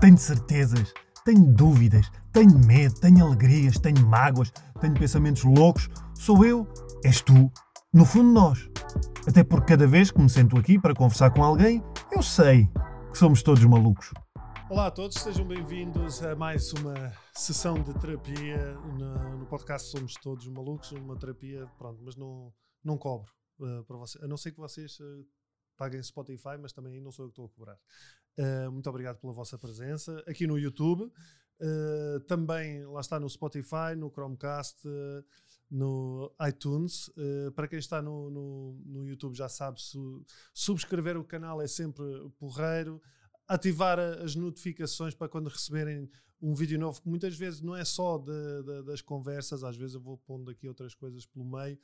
Tenho certezas, tenho dúvidas, tenho medo, tenho alegrias, tenho mágoas, tenho pensamentos loucos. Sou eu, és tu, no fundo nós. Até porque cada vez que me sento aqui para conversar com alguém, eu sei que somos todos malucos. Olá a todos, sejam bem-vindos a mais uma sessão de terapia no, no podcast Somos Todos Malucos, uma terapia, pronto, mas não, não cobro uh, para vocês, a não ser que vocês uh, paguem Spotify, mas também não sou eu que estou a cobrar. Uh, muito obrigado pela vossa presença aqui no YouTube, uh, também lá está no Spotify, no Chromecast, uh, no iTunes. para quem está no, no, no YouTube já sabe, su subscrever o canal é sempre porreiro. Ativar as notificações para quando receberem um vídeo novo, que muitas vezes não é só de, de, das conversas, às vezes eu vou pondo aqui outras coisas pelo meio.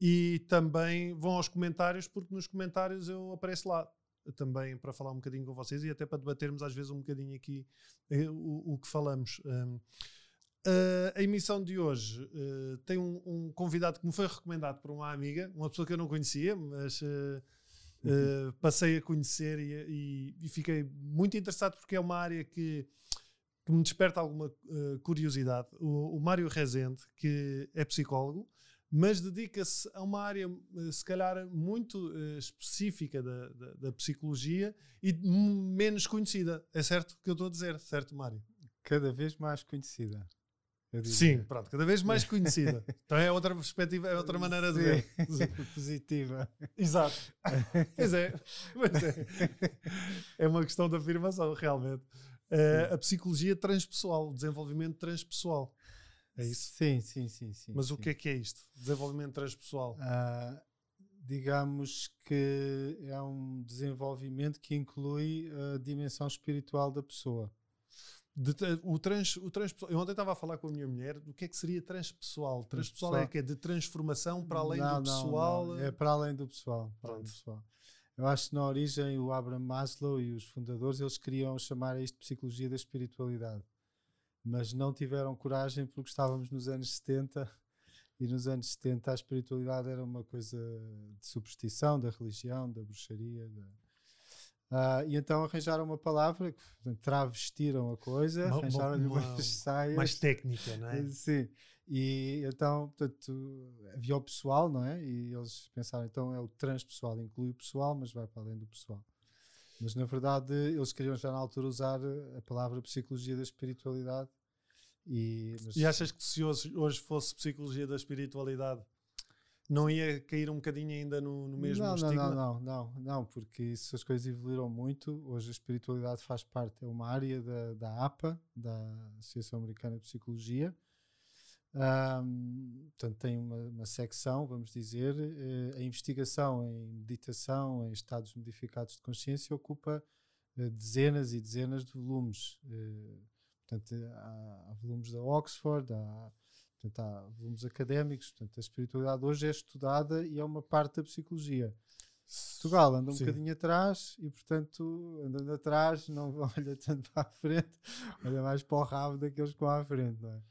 E também vão aos comentários, porque nos comentários eu apareço lá também para falar um bocadinho com vocês e até para debatermos às vezes um bocadinho aqui eh, o, o, que falamos. Um, uh, a emissão de hoje uh, tem um, um, convidado que me foi recomendado por uma amiga, uma pessoa que eu não conhecia, mas uh, uhum. passei a conhecer e, e, e, fiquei muito interessado porque é uma área que, que me desperta alguma curiosidade. O, o Mário Rezende, que é psicólogo, mas dedica-se a uma área, eh, se calhar, muito uh, específica da, da, da, psicologia e menos conhecida. É certo o que eu estou a dizer, certo, Mário? Cada vez mais conhecida. Sim, pronto, cada vez mais conhecida. então é outra perspectiva, é outra maneira de ver. Positiva. Exato. pois é, pois é. É uma questão de afirmação, realmente. Uh, a psicologia transpessoal, o desenvolvimento transpessoal. É isso? Sim, sim, sim. sim Mas sim. o que é que é isto? Desenvolvimento transpessoal? Uh, digamos que é um desenvolvimento que inclui a dimensão espiritual da pessoa. De, o, trans, o transpessoal. Eu ontem estava a falar com a minha mulher do que é que seria transpessoal. Transpessoal, transpessoal. é que é de transformação para além não, do pessoal. Não, não. É para além do pessoal. Além do pessoal. Eu acho que na origem o Abraham Maslow e os fundadores eles queriam chamar isto de psicologia da espiritualidade mas não tiveram coragem porque estávamos nos anos 70 e nos anos 70 a espiritualidade era uma coisa de superstição, da religião, da bruxaria. Da... Uh, e então arranjaram uma palavra, travestiram a coisa, arranjaram-lhe umas saias. Mais técnica, não é? Sim. E então, portanto, havia o pessoal, não é? E eles pensaram, então é o transpessoal, inclui o pessoal, mas vai para além do pessoal. Mas na verdade eles queriam já na altura usar a palavra psicologia da espiritualidade. E, mas... e achas que se hoje, hoje fosse psicologia da espiritualidade não ia cair um bocadinho ainda no, no mesmo não, estigma? Não, não, não, não, porque isso, as coisas evoluíram muito. Hoje a espiritualidade faz parte, é uma área da, da APA, da Associação Americana de Psicologia. Um, portanto, tem uma, uma, secção, vamos dizer, uh, a investigação em meditação, em estados modificados de consciência, ocupa uh, dezenas e dezenas de volumes. Uh, portanto, há, há, volumes da Oxford, há, portanto, há volumes académicos, portanto, a espiritualidade hoje é estudada e é uma parte da psicologia. Portugal anda um Sim. bocadinho atrás e, portanto, andando atrás, não olha tanto para a frente, olha mais para o rabo daqueles que vão à frente, não é?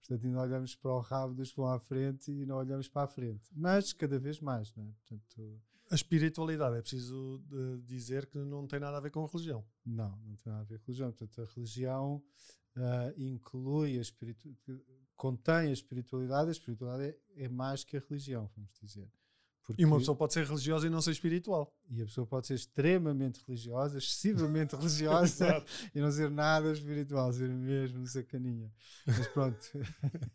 Portanto, ainda olhamos para o rabo dos que vão à frente e não olhamos para a frente. Mas cada vez mais, não é? Portanto, a espiritualidade, é preciso dizer que não tem nada a ver com a religião. Não, não tem nada a ver com a religião. Portanto, a religião uh, inclui a espiritualidade, contém a espiritualidade. A espiritualidade é, é, mais que a religião, vamos dizer. Porque, e uma pessoa pode ser religiosa e não ser espiritual. E a pessoa pode ser extremamente religiosa, excessivamente religiosa e não ser nada espiritual, ser mesmo sacaninha. Mas pronto.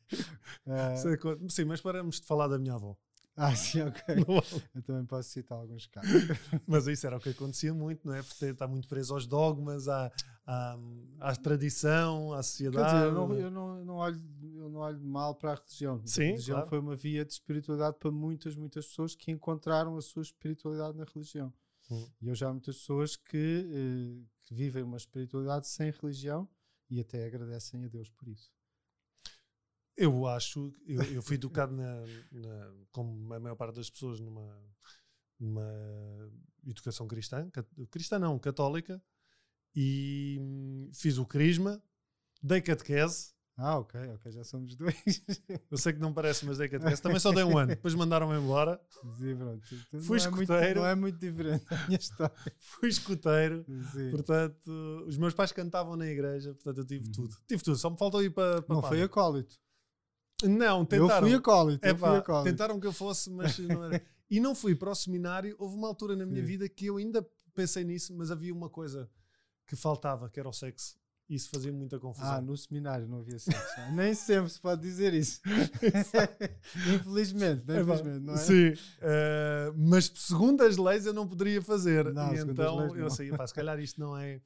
uh, Sim, mas paramos de falar da minha avó. Ah, sim, ok. Eu também posso citar alguns casos. Mas isso era o que acontecia muito, não é? Porque está muito preso aos dogmas, à, à, à tradição, à sociedade. Dizer, eu não, eu não, eu não, olho, eu não olho mal para a religião. Sim, a religião claro. foi uma via de espiritualidade para muitas, muitas pessoas que encontraram a sua espiritualidade na religião. Hum. E eu já há muitas pessoas que, eh, que vivem uma espiritualidade sem religião e até agradecem a Deus por isso. Eu acho, eu, eu fui educado na, na, como a maior parte das pessoas numa, numa educação cristã, cristã não, católica, e fiz o crisma, dei catequese, Ah, ok, ok, já somos dois. Eu sei que não parece, mas é catequese. Também só dei um ano. Depois mandaram-me embora. Sim, pronto. Então Fui não, é muito, não é muito diferente a minha história. Fui escuteiro. Sim. Portanto, os meus pais cantavam na igreja. Portanto, eu tive tudo. Tive tudo. Só me faltou ir para, para Uhum. Não foi padre. acólito. Não, Eu tentaram. fui acólito. É eu fui pá, tentaram que eu fosse, mas não era. E não fui para o seminário. Houve uma altura na minha Sim. vida que eu ainda pensei nisso, mas havia uma coisa que faltava, que era o sexo. Isso fazia muita confusão. Ah, no seminário não havia sexo. Nem sempre se pode dizer isso. infelizmente, É pá, infelizmente, não é? Sim, eh, mas segundo as leis eu não poderia fazer. Não, então leis, eu não. sei, pá, se calhar isto não é,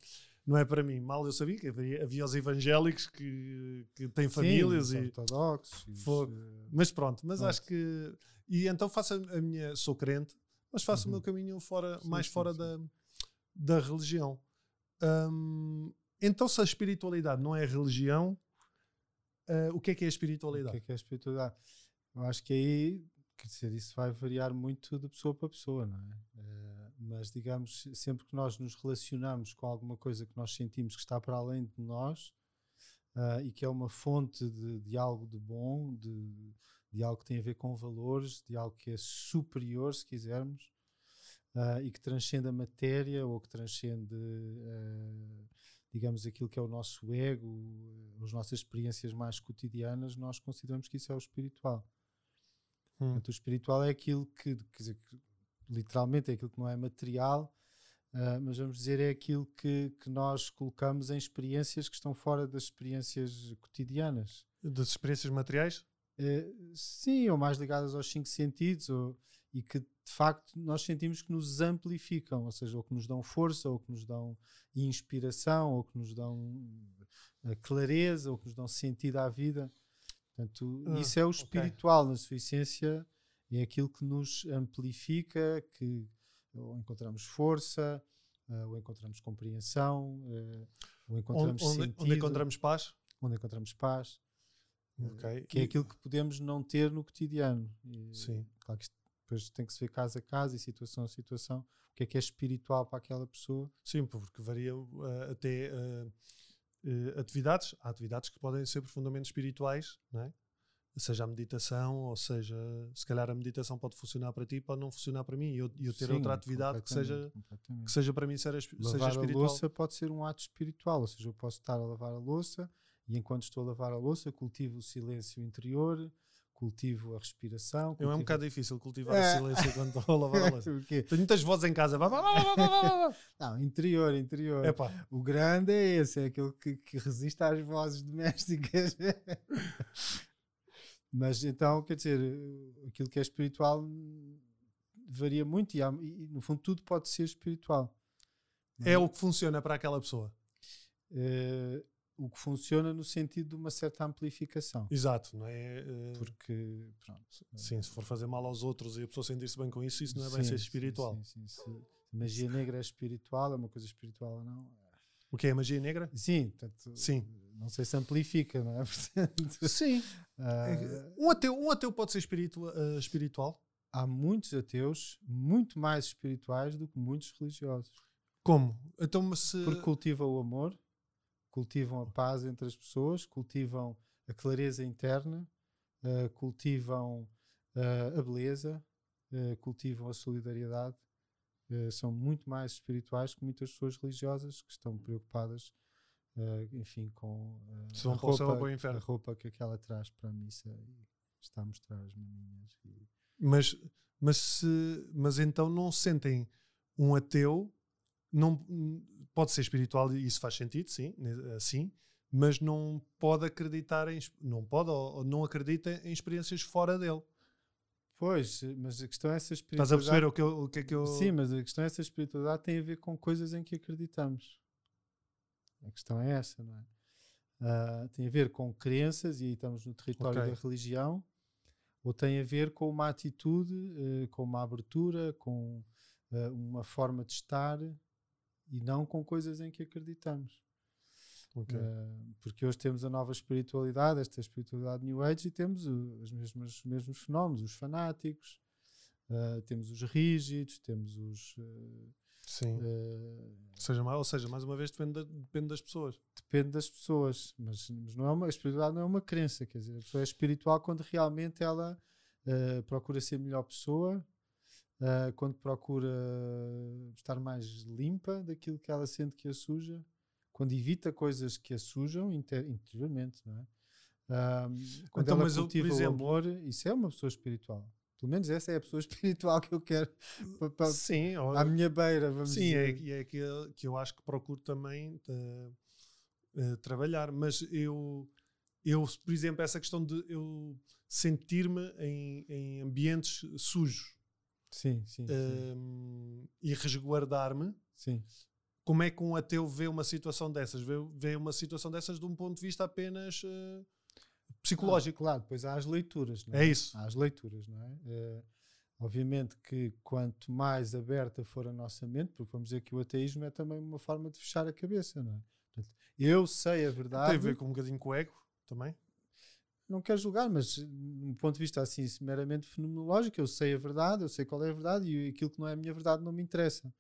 não é para mim. Mal eu sabia que havia, havia os evangélicos que, que têm famílias os e. ortodoxos. e os, Fogo. eh, Mas pronto, mas Pronto. acho que. E então faço a, minha. Sou crente, mas faço Uhum. o meu caminho fora, Sim, mais sim, fora sim. Da, da religião. Hum, então, se a espiritualidade não é religião, ah, o que é que é a O espiritualidade? que é que é a espiritualidade? Eu acho que aí, quer dizer, isso vai variar muito de pessoa para pessoa, não é? Eh, mas, digamos, sempre que nós nos relacionamos com alguma coisa que nós sentimos que está para além de nós ah, e que é uma fonte de, de algo de bom, de, de algo que tem a ver com valores, de algo que é superior, se quisermos, ah, e que transcende a matéria ou que transcende, eh, digamos, aquilo que é o nosso ego, as nossas experiências mais cotidianas, nós consideramos que isso é o espiritual. Hum. Portanto, o espiritual é aquilo que, quer dizer, que literalmente é aquilo que não é material, ah, mas vamos dizer é aquilo que, que nós colocamos em experiências que estão fora das experiências cotidianas. Das experiências materiais? Eh, sim, ou mais ligadas aos cinco sentidos, ou, e que de facto nós sentimos que nos amplificam, ou seja, ou que nos dão força, ou que nos dão inspiração, ou que nos dão eh, clareza, ou que nos dão sentido à vida. Portanto, Ah, isso é o espiritual, na sua essência, é aquilo que nos amplifica, que ou encontramos força, eh, ou encontramos compreensão, eh, ou encontramos onde, sentido, onde encontramos paz? onde encontramos paz. Eh, Ok. Que é E- aquilo que podemos não ter no cotidiano. E, Sim. Claro que depois tem que se ver caso a caso e situação a situação. O que é que é espiritual para aquela pessoa? Sim, porque varia uh, até uh, uh, atividades. Há atividades que podem ser profundamente espirituais, não é? Seja a meditação, ou seja, se calhar a meditação pode funcionar para ti, pode não funcionar para mim. E eu, eu ter Sim, outra atividade que seja, que seja para mim seja, seja Lavar a espiritual. louça pode ser um ato espiritual, ou seja, eu posso estar a lavar a louça e enquanto estou a lavar a louça cultivo o silêncio interior, cultivo a respiração. Eu é um cultivo- bocado difícil cultivar É. o silêncio quando estou a lavar a louça. O quê? Tenho muitas vozes em casa. Não, interior, interior. Epá, O grande é esse, é aquele que, que resiste às vozes domésticas. Mas então, quer dizer, eh, aquilo que é espiritual hum, varia muito e, há- e, no fundo tudo pode ser espiritual. é o que funciona para aquela pessoa. Eh, o que funciona no sentido de uma certa amplificação. Exato, não é? Uh, Porque, pronto. Sim, se for fazer mal aos outros e a pessoa sentir-se bem com isso, isso não é bem Sim, ser sim, espiritual. Sim, sim, se magia negra é espiritual, é uma coisa espiritual ou não? O que é a magia negra? Sim, portanto, Sim. não sei se amplifica, não é? Portanto, Sim. ah, Um ateu, um ateu pode ser uh, espiritual? há muitos ateus muito mais espirituais do que muitos religiosos. Como? Então, se. Porque cultivam o amor, cultivam a paz entre as pessoas, cultivam a clareza interna, eh, cultivam a beleza, cultivam a solidariedade. Eh, são muito mais espirituais que muitas pessoas religiosas que estão preocupadas, eh, enfim, com vão a, roupa, a roupa que aquela traz para a missa e está a mostrar as maminhas. E, Mas, mas, se, mas então não sentem um ateu, não, pode ser espiritual e isso faz sentido, sim, assim, mas não pode acreditar em, não pode ou, ou não acredita em experiências fora dele. Pois, mas a questão é essa Estás a espiritualidade. perceber o que, eu- o que é que eu. Sim, mas a questão é essa espiritualidade tem a ver com coisas em que acreditamos. A questão é essa, não é? Ah, tem a ver com crenças, e aí estamos no território Ok. da religião, ou tem a ver com uma atitude, eh, com uma abertura, com eh, uma forma de estar, e não com coisas em que acreditamos. Ok. Uh, porque hoje temos a nova espiritualidade, esta espiritualidade New Age, e temos o- os mesmos fenómenos, os fanáticos, uh, temos os rígidos, temos os, uh, Sim. Uh, seja, ou seja, mais uma vez depende, depende das pessoas. Depende das pessoas, mas, mas, não é uma, a espiritualidade não é uma crença, quer dizer, a pessoa é espiritual quando realmente ela procura ser melhor pessoa, quando procura estar mais limpa daquilo que ela sente que a suja, quando evita coisas que a sujam inter, interiormente, não é? quando então, ela cultiva eu, exemplo, o amor, isso é uma pessoa espiritual. Pelo menos essa é a pessoa espiritual que eu quero para, sim, à minha beira, vamos sim, dizer. Sim, é, é que, que eu acho que procuro também uh, uh, trabalhar. Mas eu, eu, por exemplo, essa questão de eu sentir-me em, em, ambientes sujos sim, sim, uh, e resguardar-me. Sim. Como é que um ateu vê uma situação dessas? Vê, vê uma situação dessas de um ponto de vista apenas uh, psicológico. Ah, claro, depois há as leituras. É? é isso. Há as leituras, não é? é? Obviamente que quanto mais aberta for a nossa mente, porque vamos dizer que o ateísmo é também uma forma de fechar a cabeça, não é? Portanto, eu sei a verdade. Tem a ver com um bocadinho com o ego também? Não quero julgar, mas do ponto de vista assim, meramente fenomenológico, eu sei a verdade, eu sei qual é a verdade e aquilo que não é a minha verdade não me interessa.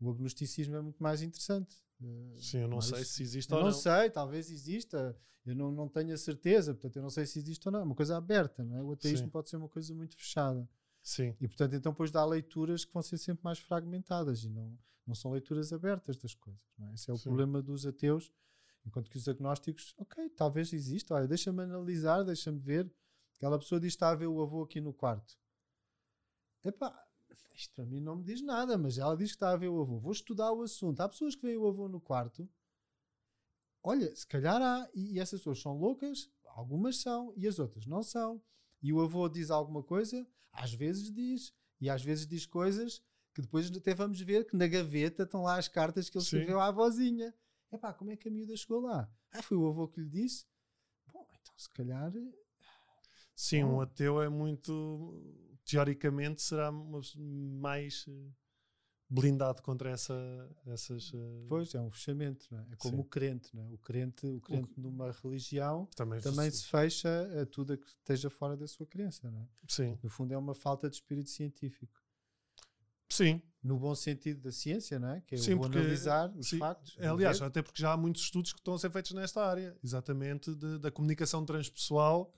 O agnosticismo é muito mais interessante. Sim, eu não Mas, sei se existe ou não. não sei, talvez exista. Eu não, não tenho a certeza, portanto, eu não sei se existe ou não. É uma coisa aberta, não é? O ateísmo Sim. pode ser uma coisa muito fechada. Sim. E, portanto, então, depois dá leituras que vão ser sempre mais fragmentadas e não, não são leituras abertas das coisas. Não é? Esse é o Sim. problema dos ateus. Enquanto que os agnósticos, ok, talvez exista. Olha, deixa-me analisar, deixa-me ver. Aquela pessoa diz que está a ver o avô aqui no quarto. Epá, isto para mim não me diz nada, mas ela diz que está a ver o avô. Vou estudar o assunto. Há pessoas que veem o avô no quarto. Olha, se calhar há, e, e essas pessoas são loucas, algumas são, e as outras não são. E o avô diz alguma coisa, às vezes diz, e às vezes diz coisas que depois até vamos ver que na gaveta estão lá as cartas que ele Sim. escreveu à avózinha. Epá, como é que a miúda chegou lá? Ah, foi o avô que lhe disse? Bom, então se calhar. Sim, um ateu é muito teoricamente será mais eh, blindado contra essa, essas. Uh... Pois é um fechamento, é? é? como Sim. o crente, é? o crente, o crente o... numa religião também, também se fecha a tudo que esteja fora da sua crença, não é? Sim. No fundo é uma falta de espírito científico. Sim. No bom sentido da ciência, não é? Que é sim, porque, analisar os sim, factos. É, aliás, até porque já há muitos estudos que estão a ser feitos nesta área, exatamente de, da comunicação transpessoal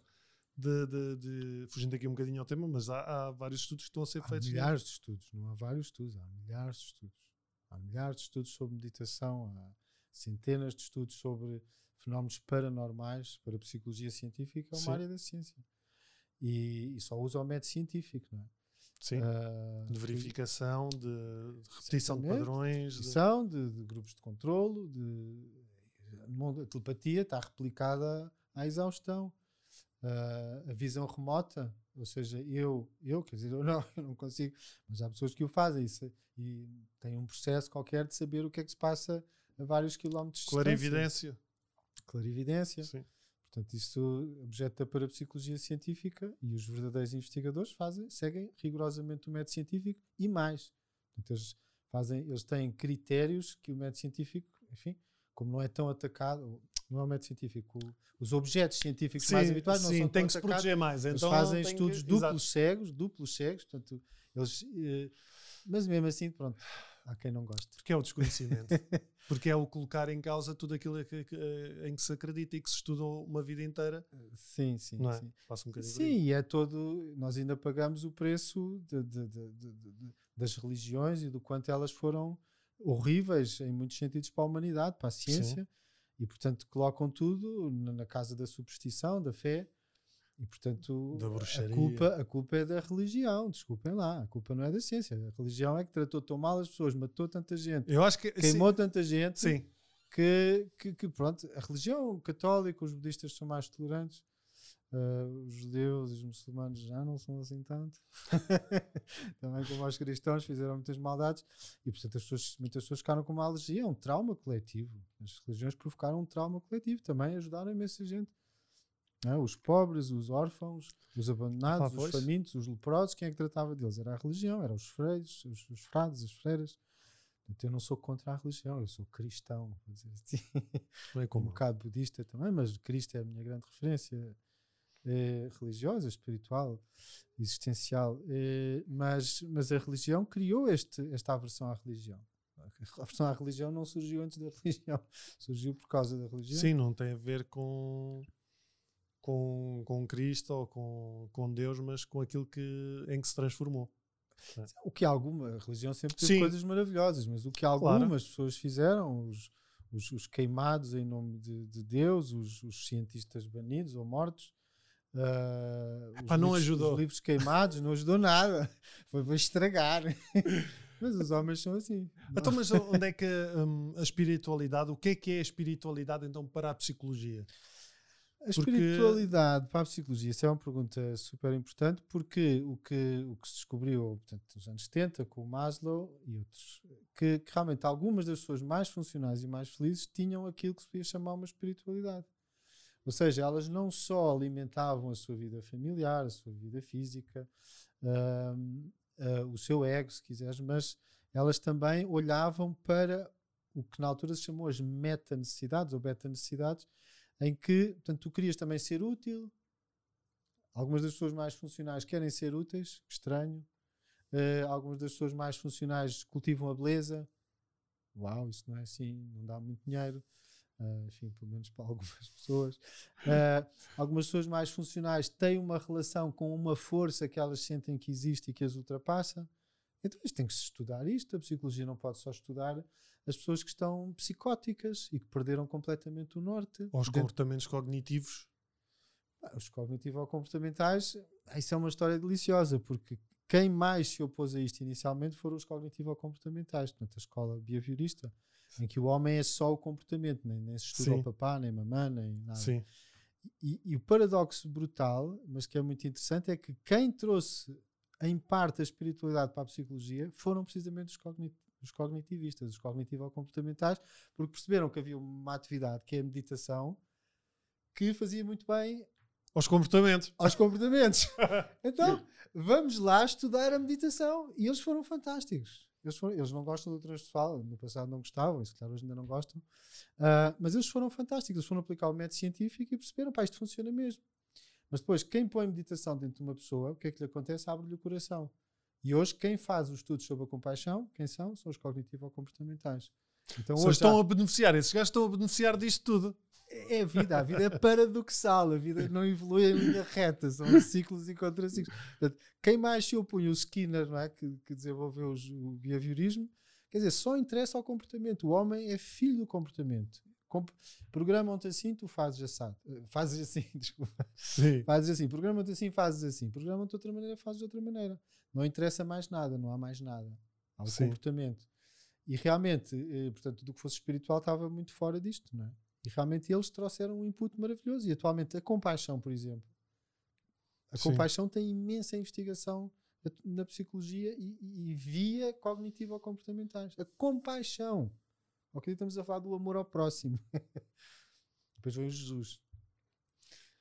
de, de, de, fugindo aqui um bocadinho ao tema, mas há, há vários estudos que estão a ser há feitos. Há milhares de estudos, não há vários estudos, há milhares de estudos. Há milhares de estudos sobre meditação, há centenas de estudos sobre fenómenos paranormais para a psicologia científica, é uma Sim. área da ciência. E, e, só usa o método científico, não é? Sim. Uh, de verificação, de, de repetição de padrões. Repetição, de... De, de, grupos de controlo, de, a telepatia está replicada à exaustão uh, a visão remota, ou seja, eu, eu, quer dizer, eu não, eu não consigo, mas há pessoas que o fazem isso, e têm um processo qualquer de saber o que é que se passa a vários quilómetros de Clarividência. Clarividência. Sim. Portanto, isso objeto da parapsicologia científica e os verdadeiros investigadores fazem, seguem rigorosamente o método científico e mais. Portanto, eles, fazem, eles têm critérios que o método científico, enfim, como não é tão atacado, não é o método científico, os objetos científicos sim, mais habituais não sim, são tem que se proteger mais. Então eles fazem estudos que... duplos Exato. cegos, duplos cegos, portanto, eles, eh, mas mesmo assim, pronto, há quem não goste. Porque é o desconhecimento. Porque é o colocar em causa tudo aquilo que, que, em que se acredita e que se estudou uma vida inteira. Sim, sim. Não é? sim. Passa um bocadinho sim, e é todo. Nós ainda pagamos o preço de, de, de, das religiões e do quanto elas foram horríveis em muitos sentidos para a humanidade, para a ciência. Sim e portanto colocam tudo na casa da superstição, da fé e portanto a culpa, a culpa é da religião, desculpem lá, a culpa não é da ciência, a religião é que tratou tão mal as pessoas, matou tanta gente, Eu acho que, queimou sim. tanta gente sim. Que, que, que, pronto, a religião católica, os budistas são mais tolerantes, Uh, os judeus e os muçulmanos já não são assim tanto. Também como os cristãos fizeram muitas maldades e, portanto, as pessoas, muitas pessoas ficaram com uma alergia. É um trauma coletivo. As religiões provocaram um trauma coletivo. Também ajudaram imensa gente. É? Os pobres, os órfãos, os abandonados, ah, os famintos, os leprosos. Quem é que tratava deles? Era a religião, eram os freios, os, os frades, as freiras. Portanto, eu não sou contra a religião, eu sou cristão. Vou dizer assim. É como? um bocado budista também, mas Cristo é a minha grande referência eh, religiosa, espiritual, existencial, eh, mas, mas a religião criou este, esta aversão à religião. a aversão à religião não surgiu antes da religião, surgiu por causa da religião. Sim, não tem a ver com, com, com Cristo ou com, com Deus, mas com aquilo que, em que se transformou. O que alguma a religião sempre teve Sim. coisas maravilhosas, mas o que algumas pessoas fizeram, os, os, os queimados em nome de, de Deus, os, os cientistas banidos ou mortos, os, Epá, não livros, ajudou. os livros queimados, não ajudou nada, foi para estragar. mas os homens são assim. Então, mas onde é que hum, a espiritualidade, o que é que é a espiritualidade então para a psicologia? A Porque- espiritualidade para a psicologia, isso é uma pergunta super importante, porque o que, o que se descobriu portanto, nos anos 70 com o Maslow e outros, que, que realmente algumas das pessoas mais funcionais e mais felizes tinham aquilo que se podia chamar uma espiritualidade. Ou seja, elas não só alimentavam a sua vida familiar, a sua vida física, ahm, ah, o seu ego, se quiseres, mas elas também olhavam para o que na altura se chamou as meta-necessidades ou beta-necessidades, em que, portanto, tu querias também ser útil. Algumas das pessoas mais funcionais querem ser úteis, estranho. Eh, algumas das pessoas mais funcionais cultivam a beleza. Uau, isso não é assim, não dá muito dinheiro. Eh, enfim, pelo menos para algumas pessoas. Eh, algumas pessoas mais funcionais têm uma relação com uma força que elas sentem que existe e que as ultrapassa. Então isto tem que se estudar isto. A psicologia não pode só estudar as pessoas que estão psicóticas e que perderam completamente o norte. Ou os Dentro- comportamentos cognitivos? ah, Os cognitivo-comportamentais, ah, isso é uma história deliciosa, porque quem mais se opôs a isto inicialmente foram os cognitivo-comportamentais, portanto, a escola behaviorista, em que o homem é só o comportamento, nem, nem se estuda Sim. o papá, nem mamã, nem nada. Sim. E, e o paradoxo brutal, mas que é muito interessante, é que quem trouxe em parte a espiritualidade para a psicologia foram precisamente os, cogni- os cognitivistas, os cognitivo-comportamentais, porque perceberam que havia uma atividade que é a meditação que fazia muito bem Aos comportamentos. aos comportamentos. Então, vamos lá estudar a meditação. E eles foram fantásticos. Eles, foram- eles não gostam do transpessoal, no passado não gostavam, e se calhar hoje ainda não gostam. Ah, mas eles foram fantásticos. Eles foram aplicar o método científico e perceberam, pá, isto funciona mesmo. Mas depois, quem põe meditação dentro de uma pessoa, o que é que lhe acontece? Abre-lhe o coração. E hoje, quem faz os estudos sobre a compaixão, quem são? São os cognitivo-comportamentais. Então, hoje, estão há- a beneficiar, esses gajos estão a beneficiar disto tudo. é a vida, a vida é paradoxal, a vida não evolui em linha reta, são ciclos e contraciclos. Portanto, quem mais se opunha, o Skinner, não é? que, que desenvolveu os- o behaviorismo, quer dizer, só interessa ao comportamento. O homem é filho do comportamento. Comp Programam-te assim, tu fazes assado. Eh, Fazes assim, desculpa. Sim. Fazes assim, programam-te assim, fazes assim. Programam-te de outra maneira, fazes de outra maneira. Não interessa mais nada, não há mais nada. Há o Sim. comportamento. E realmente, eh, portanto, tudo o que fosse espiritual estava muito fora disto, não é? E realmente eles trouxeram um input maravilhoso. E atualmente a compaixão, por exemplo. A Sim. compaixão tem imensa investigação na psicologia e, e via cognitivo-comportamentais. A compaixão. Ok, estamos a falar do amor ao próximo. Depois vem o Jesus.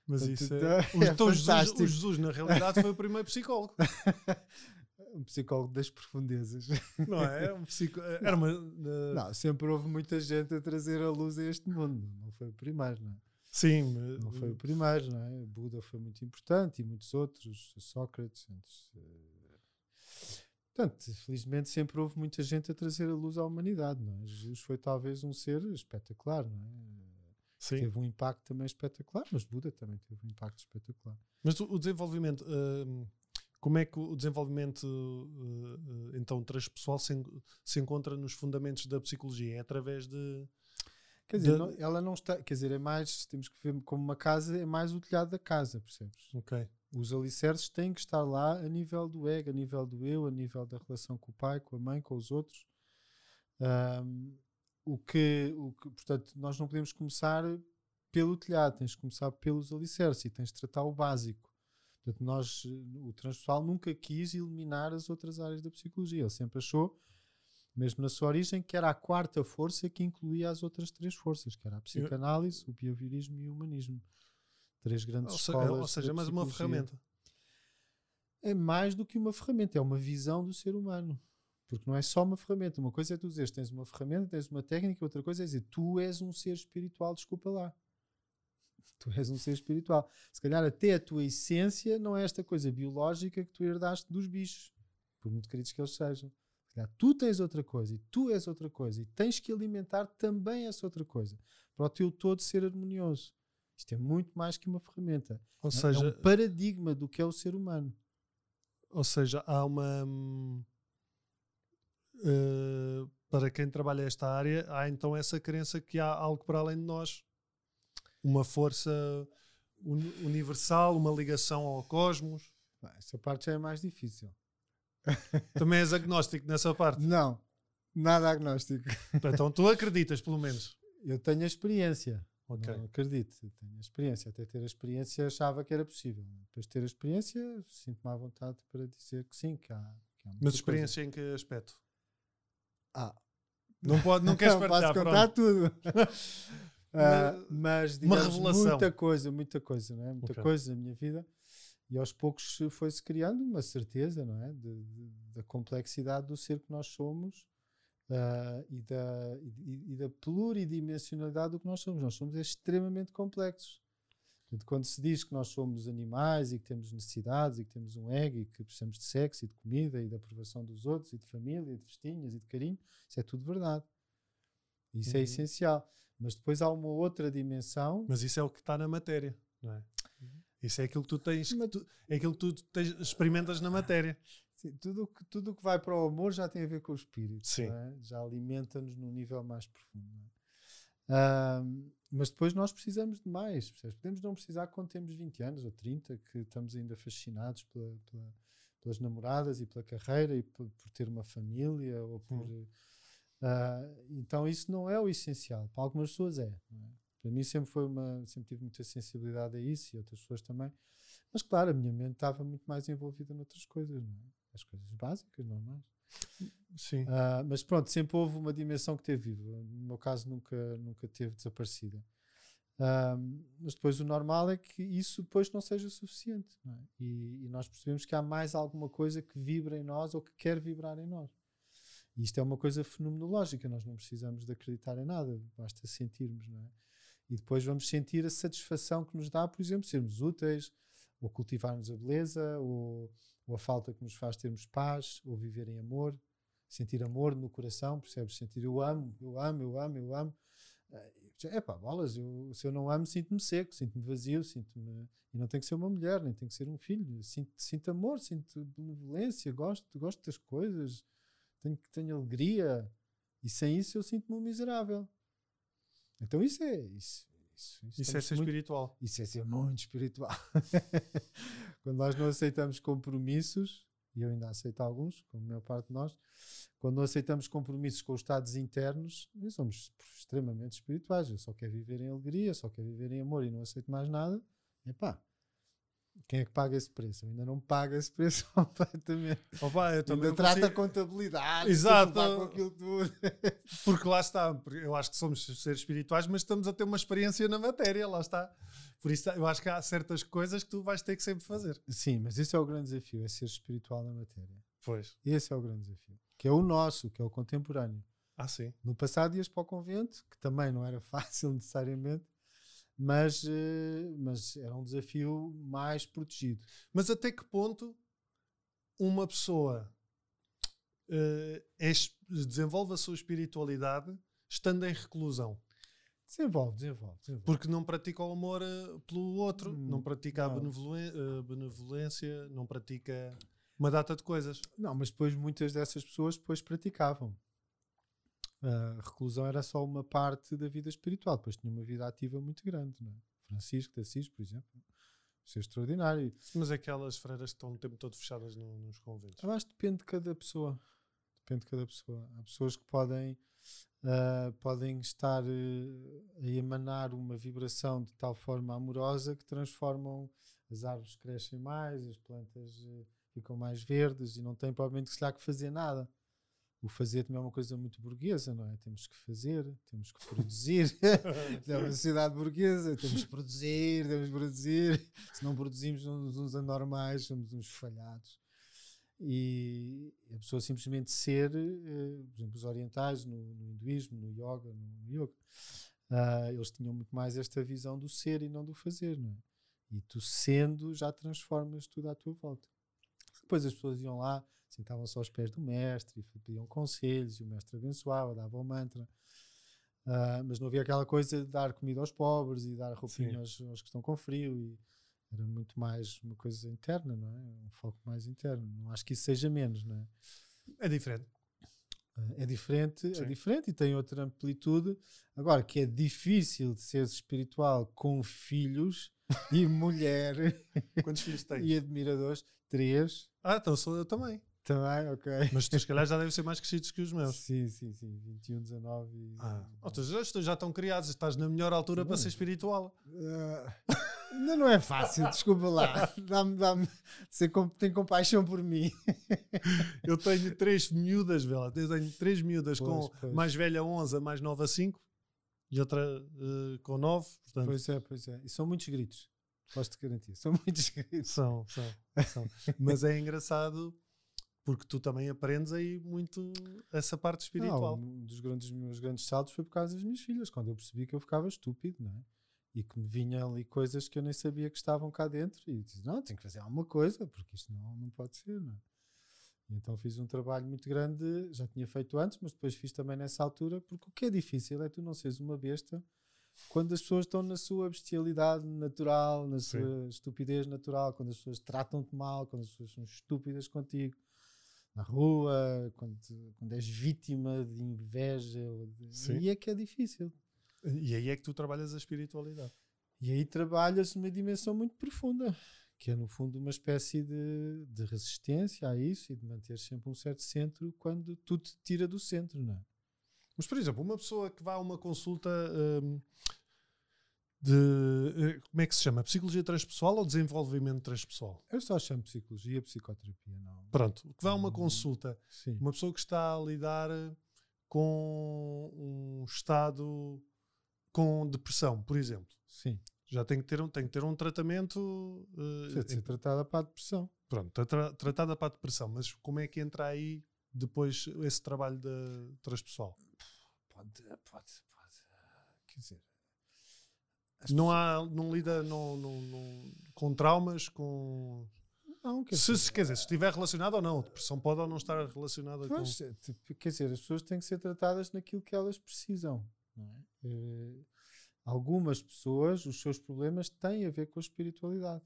Mas Portanto, isso é. é o- o Jesus, o Jesus, na realidade, foi o primeiro psicólogo. Um psicólogo das profundezas. Não é? Um psico... Era uma. uh, Não, sempre houve muita gente a trazer a luz a este mundo. Não foi o primeiro, não é? Sim, mas- Não foi o primeiro, não é? Buda foi muito importante e muitos outros, Sócrates. Antes, eh, Portanto, felizmente sempre houve muita gente a trazer a luz à humanidade, não é? Jesus foi talvez um ser espetacular, não é? sim. Teve um impacto também espetacular, mas Buda também teve um impacto espetacular. Mas o desenvolvimento, hum, como é que o desenvolvimento uh, uh, então transpessoal se, se encontra nos fundamentos da psicologia? É através de. Quer dizer, Da- não- ela não está, quer dizer, é mais, temos que ver como uma casa, é mais o telhado da casa, percebes? Ok. Os alicerces têm que estar lá a nível do ego, a nível do eu, a nível da relação com o pai, com a mãe, com os outros. Ahm, o, que, o que, portanto, nós não podemos começar pelo telhado, tens de começar pelos alicerces e tens de tratar o básico. Portanto, nós, o transpessoal nunca quis eliminar as outras áreas da psicologia. Ele sempre achou, mesmo na sua origem, que era a quarta força que incluía as outras três forças, que era a psicanálise, o behaviorismo e o humanismo. Três grandes Ou, escolas. ou seja, mais uma ferramenta. é mais do que uma ferramenta, é uma visão do ser humano. Porque não é só uma ferramenta. Uma coisa é tu dizeres tens uma ferramenta, tens uma técnica, outra coisa é dizer tu és um ser espiritual, desculpa lá. Tu és um ser espiritual. Se calhar até a tua essência não é esta coisa biológica que tu herdaste dos bichos, por muito queridos que eles sejam. Se calhar tu tens outra coisa e tu és outra coisa e tens que alimentar também essa outra coisa para o teu todo ser harmonioso. Isto é muito mais que uma ferramenta. Ou É- seja, é um paradigma do que é o ser humano. ou seja, há uma. hum, eh, para quem trabalha esta área, há então essa crença que há algo para além de nós. Uma força uni- universal, uma ligação ao cosmos. Essa parte já é mais difícil. Também és agnóstico nessa parte. Não, nada agnóstico. Então tu acreditas, pelo menos. Eu tenho a experiência. Ok. Não acredito, eu tenho a experiência. Até ter a experiência achava que era possível. Depois de ter a experiência, sinto-me à vontade para dizer que sim, que há. Que há Mas coisa. experiência em que aspecto? Ah, Não, pode, não queres não partilhar, posso contar pronto. tudo. Ah, Mas- digamos, revelação. muita coisa, muita coisa, não é? Muita Ok. coisa na minha vida. E aos poucos foi-se criando uma certeza, não é? De- de- da complexidade do ser que nós somos ah, e, da, e, e da pluridimensionalidade do que nós somos. Nós somos extremamente complexos. Portanto, quando se diz que nós somos animais e que temos necessidades e que temos um ego e que precisamos de sexo e de comida e da aprovação dos outros e de família e de festinhas e de carinho, isso é tudo verdade. Isso é Uhum. essencial. Mas depois há uma outra dimensão. Mas isso é o que está na matéria, não é? Isso é aquilo que tu tens, Mas- tu- é aquilo que tu tens, experimentas na matéria. Sim, tudo o que, tudo que vai para o amor já tem a ver com o espírito. É? Já alimenta-nos num nível mais profundo. Ahm, mas depois nós precisamos de mais. percebes? Podemos não precisar quando temos 20 anos ou 30, que estamos ainda fascinados pela- pela- pelas namoradas e pela carreira e por, por ter uma família. Ou por, ah, então isso não é o essencial. Para algumas pessoas é. é? Para mim sempre foi uma, sempre tive muita sensibilidade a isso e outras pessoas também. Mas claro, a minha mente estava muito mais envolvida noutras coisas, não é? As coisas básicas, normais. Sim. Ah, mas pronto, sempre houve uma dimensão que teve viva. No meu caso, nunca, nunca teve desaparecida. Ah, mas depois o normal é que isso depois não seja suficiente. não é? E, e nós percebemos que há mais alguma coisa que vibra em nós ou que quer vibrar em nós. E isto é uma coisa fenomenológica. Nós não precisamos de acreditar em nada, basta sentirmos. Não é? E depois vamos sentir a satisfação que nos dá, por exemplo, sermos úteis, ou cultivarmos a beleza, ou, ou a falta que nos faz termos paz, ou viver em amor sentir amor no coração, percebes? Sentir eu amo, eu amo, eu amo, eu amo. É pá, bolas, eu, se eu não amo, sinto-me seco, sinto-me vazio, sinto-me. E não tem que ser uma mulher, nem tem que ser um filho. Sinto, sinto amor, sinto benevolência, gosto, gosto das coisas, tenho, tenho alegria. E sem isso eu sinto-me um miserável. Então isso é. Isso, isso, Isso é estamos ser muito- espiritual. isso é ser muito espiritual. quando nós não aceitamos compromissos, e eu ainda aceito alguns, como a maior parte de nós, quando não aceitamos compromissos com os estados internos, nós somos extremamente espirituais. Eu só quero viver em alegria, só quero viver em amor e não aceito mais nada. Epá, quem é que paga esse preço? Eu ainda não pago esse preço completamente. Opa, eu também Ainda trata a consigo- contabilidade, Exato. com aquilo tudo. Porque lá está, eu acho que somos seres espirituais, mas estamos a ter uma experiência na matéria, lá está. Por isso eu acho que há certas coisas que tu vais ter que sempre fazer. Sim, mas esse é o grande desafio, é ser espiritual na matéria. Pois. Esse é o grande desafio. Que é o nosso, que é o contemporâneo. Ah, sim. No passado ias para o convento, que também não era fácil necessariamente, mas, eh, mas era um desafio mais protegido. Mas até que ponto uma pessoa é es- desenvolve a sua espiritualidade estando em reclusão? Desenvolve, desenvolve, desenvolve. Porque não pratica o amor eh, pelo outro, Hum, não pratica a não. eh, benevolência, não pratica uma data de coisas. Não, mas depois muitas dessas pessoas depois praticavam. A reclusão era só uma parte da vida espiritual, depois tinha uma vida ativa muito grande. Não é? Francisco de Assis, por exemplo, isso é extraordinário. Mas aquelas freiras que estão o tempo todo fechadas no- nos conventos. Eu acho que depende de cada pessoa. Depende de cada pessoa. Há pessoas que podem, ah, podem estar eh, a emanar uma vibração de tal forma amorosa que transformam as árvores crescem mais, as plantas eh, ficam mais verdes e não têm provavelmente se lá que fazer nada. O fazer também é uma coisa muito burguesa, não é? Temos que fazer, temos que produzir. é uma sociedade burguesa, temos que produzir, temos que produzir. Se não produzimos, somos uns anormais, somos uns falhados. E a pessoa simplesmente ser, eh, por exemplo, os orientais no, no hinduísmo, no yoga, no yoga, ah, eles tinham muito mais esta visão do ser e não do fazer, não é? E tu sendo já transformas tudo à tua volta. depois as pessoas iam lá, sentavam-se aos pés do mestre e pediam conselhos, e o mestre abençoava, dava o mantra. Uh, mas não havia aquela coisa de dar comida aos pobres e dar roupinha aos, aos, que estão com frio. E era muito mais uma coisa interna, não é? Um foco mais interno. Não acho que isso seja menos, não é? É diferente. Uh, é diferente, é Sim. é diferente e tem outra amplitude. Agora, que é difícil de ser espiritual com filhos e mulher. Quantos filhos tens? e admiradores. Três. Ah, então sou eu também. Também, ok. Mas tu, se calhar, já devem ser mais crescidos que os meus. Sim, sim, sim. 21, 19 e. Ah. Oh, tu já, já estão criados, estás na melhor altura para ser espiritual. Uh, ainda não é fácil, desculpa lá. Dá-me, dá-me. Tem compaixão por mim. Eu tenho três miúdas, vela. Eu tenho três miúdas pois, com pois. mais velha 11, mais nova 5 e outra uh, com 9. Portanto... Pois é, pois é. E são muitos gritos. Posso-te garantir. São muitos gritos. São, são. são. Mas é engraçado porque tu também aprendes aí muito essa parte espiritual. Não, um dos grandes, meus grandes saltos foi por causa das minhas filhas, quando eu percebi que eu ficava estúpido, não é? E que me vinham ali coisas que eu nem sabia que estavam cá dentro e disse, não, tenho que fazer alguma coisa, porque isto não, não pode ser, não é? E então fiz um trabalho muito grande, já tinha feito antes, mas depois fiz também nessa altura, porque o que é difícil é tu não seres uma besta quando as pessoas estão na sua bestialidade natural, na Sim. sua estupidez natural, quando as pessoas tratam-te mal, quando as pessoas são estúpidas contigo na rua, quando, quando és vítima de inveja. De, aí é que é difícil. E aí é que tu trabalhas a espiritualidade. E aí trabalhas uma dimensão muito profunda, que é no fundo uma espécie de, de resistência a isso e de manter sempre um certo centro quando tudo te tira do centro, não é? Mas, por exemplo, uma pessoa que vá a uma consulta. Hum, de eh, como é que se chama? Psicologia transpessoal ou desenvolvimento transpessoal? Eu só chamo psicologia, psicoterapia, não. Pronto, que vai a uma consulta, Sim. uma pessoa que está a lidar com um estado com depressão, por exemplo. Sim. Já tem que ter um, tem que ter um tratamento. Uh, Precisa de ser tratada para a depressão. Pronto, tra tratada para a depressão, mas como é que entra aí depois esse trabalho de transpessoal? Pode, pode, pode. Quer dizer, não há, não lida não, não, não, com traumas, com. Não, quer se, dizer, quer dizer, se estiver relacionado ou não, a depressão pode ou não estar relacionada pois, com. Tipo, quer dizer, as pessoas têm que ser tratadas naquilo que elas precisam. É? Uh, algumas pessoas, os seus problemas têm a ver com a espiritualidade.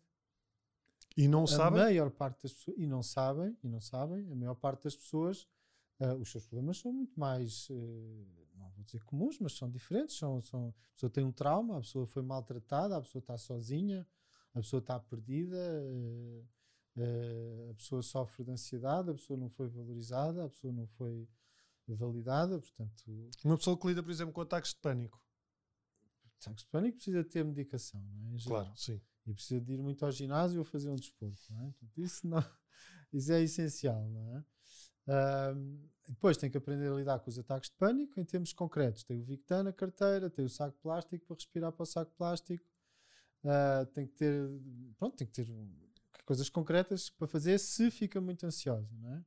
E não a sabem? A maior parte das pessoas, e não sabem, e não sabem, a maior parte das pessoas, uh, os seus problemas são muito mais. Uh, não vou dizer comuns, mas são diferentes. São, são, a pessoa tem um trauma, a pessoa foi maltratada, a pessoa está sozinha, a pessoa está perdida, uh, a pessoa sofre de ansiedade, a pessoa não foi valorizada, a pessoa não foi validada. Portanto, uma pessoa que lida, por exemplo, com ataques de pânico. Ataques de pânico precisa ter medicação, não é? Claro, sim. E precisa de ir muito ao ginásio ou fazer um desporto, não é? Portanto, isso, não, isso é essencial, não é? Depois tem que aprender a lidar com os ataques de pânico em termos concretos. Tem o Victan na carteira, tem o saco plástico para respirar para o saco plástico. Uh, tem que ter, pronto, tem que ter coisas concretas para fazer se fica muito ansiosa, não é?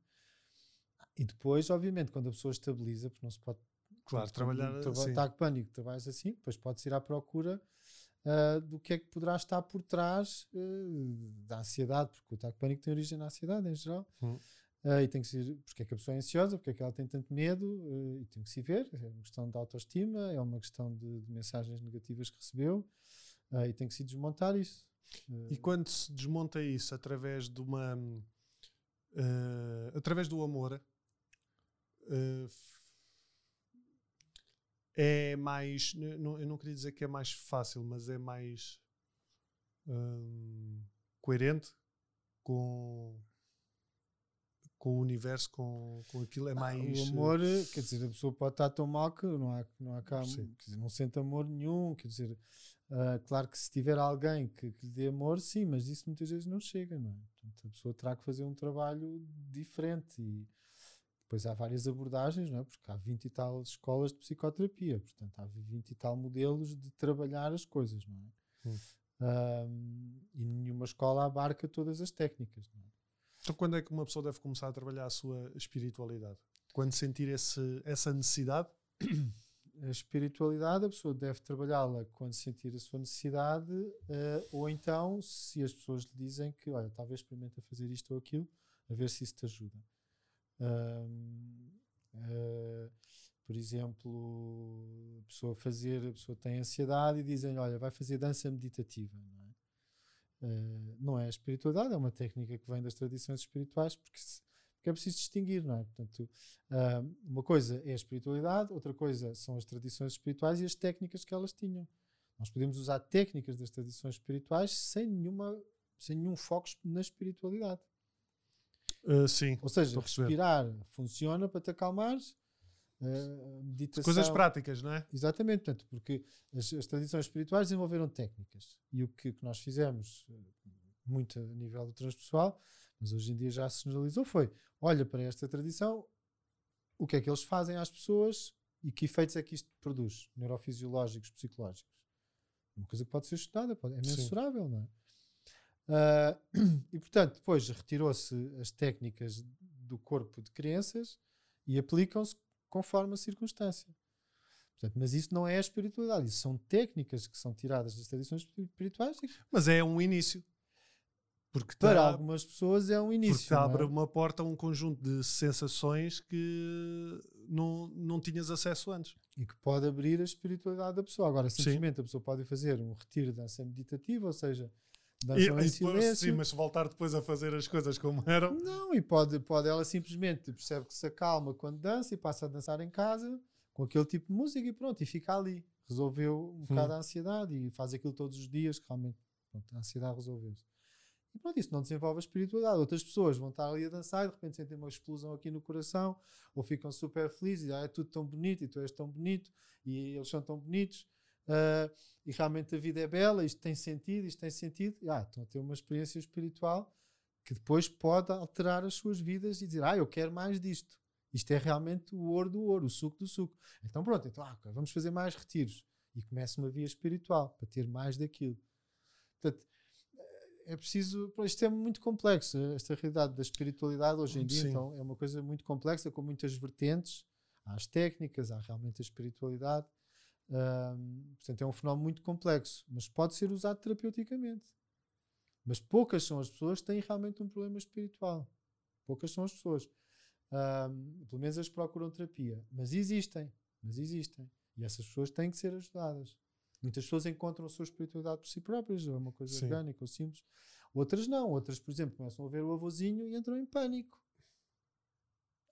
E depois, obviamente, quando a pessoa estabiliza, porque não se pode claro, trabalhar um, assim. ataque de pânico, trabalhas assim, depois pode-se ir à procura uh, do que é que poderá estar por trás uh, da ansiedade, porque o ataque de pânico tem origem na ansiedade em geral. Hum. Uh, e tem que ser porque é que a pessoa é ansiosa, porque é que ela tem tanto medo, uh, e tem que se ver. É uma questão de autoestima, é uma questão de, de mensagens negativas que recebeu, uh, e tem que se desmontar isso. E quando se desmonta isso através de uma. através do amor, é mais. Não, eu não queria dizer que é mais fácil, mas é mais. coerente com com o universo, com, com aquilo, é ah, mais. o amor, quer dizer, a pessoa pode estar tão mal que não há, não há cá, quer dizer, não sente amor nenhum, quer dizer, uh, claro que se tiver alguém que, que, lhe dê amor, sim, mas isso muitas vezes não chega, não é? Portanto, a pessoa terá que fazer um trabalho diferente e depois há várias abordagens, não é? Porque há 20 e tal escolas de psicoterapia, portanto, há 20 e tal modelos de trabalhar as coisas, não é? Hum. Um, e nenhuma escola abarca todas as técnicas, não é? Então, quando é que uma pessoa deve começar a trabalhar a sua espiritualidade? Quando sentir esse, essa necessidade? A espiritualidade, a pessoa deve trabalhá-la quando sentir a sua necessidade, uh, ou então, se as pessoas lhe dizem que, olha, talvez experimente fazer isto ou aquilo, a ver se isso te ajuda. Uh, por exemplo, a pessoa fazer, a pessoa tem ansiedade e dizem, olha, vai fazer dança meditativa, não é? Uh, não é a espiritualidade, é uma técnica que vem das tradições espirituais, porque, se, porque é preciso distinguir, não é? Portanto, uh, uma coisa é a espiritualidade, outra coisa são as tradições espirituais e as técnicas que elas tinham. Nós podemos usar técnicas das tradições espirituais sem, nenhuma, sem nenhum foco na espiritualidade. Uh, sim. Ou seja, respirar funciona para te acalmares. Uh, meditação. Coisas práticas, não é? Exatamente, portanto, porque as, as, tradições espirituais desenvolveram técnicas. E o que, que, nós fizemos, eh, muito a nível do transpessoal, mas hoje em dia já se generalizou, foi: olha para esta tradição, o que é que eles fazem às pessoas e que efeitos é que isto produz, neurofisiológicos, psicológicos. Uma coisa que pode ser estudada, pode, é mensurável, Sim. não é? Uh, e portanto, depois retirou-se as técnicas do corpo de crenças e aplicam-se conforme a circunstância. Portanto, mas isso não é a espiritualidade, isso são técnicas que são tiradas das tradições espirituais. Mas é um início. Porque para tá, algumas pessoas é um início. Porque abre é? uma porta a um conjunto de sensações que não, não tinhas acesso antes. E que pode abrir a espiritualidade da pessoa. Agora, simplesmente Sim. a pessoa pode fazer um retiro de dança meditativa, ou seja, dançam e, em silêncio. Sim, mas voltar depois a fazer as coisas como eram. Não, e pode, pode ela simplesmente percebe que se acalma quando dança e passa a dançar em casa com aquele tipo de música e pronto, e fica ali. Resolveu um hum. bocado a ansiedade e faz aquilo todos os dias que realmente pronto, a ansiedade resolveu-se. E pronto, isso não desenvolve a espiritualidade. Outras pessoas vão estar ali a dançar e de repente sentem uma explosão aqui no coração ou ficam super felizes e ah, é tudo tão bonito e tu és tão bonito e eles são tão bonitos uh, e realmente a vida é bela, isto tem sentido, isto tem sentido. E, ah, estão a ter uma experiência espiritual que depois pode alterar as suas vidas e dizer, ah, eu quero mais disto. Isto é realmente o ouro do ouro, o suco do suco. Então pronto, então, ah, vamos fazer mais retiros. E começa uma via espiritual para ter mais daquilo. Portanto, é preciso. Isto é muito complexo. Esta realidade da espiritualidade hoje em dia então, é uma coisa muito complexa, com muitas vertentes. Há as técnicas, há realmente a espiritualidade. Um, portanto, é um fenómeno muito complexo, mas pode ser usado terapeuticamente. Mas poucas são as pessoas que têm realmente um problema espiritual. Poucas são as pessoas. Um, pelo menos as que procuram terapia. Mas existem. Mas existem. E essas pessoas têm que ser ajudadas. Muitas pessoas encontram a sua espiritualidade por si próprias, ou é uma coisa Sim. orgânica ou simples. Outras não. Outras, por exemplo, começam a ver o avôzinho e entram em pânico.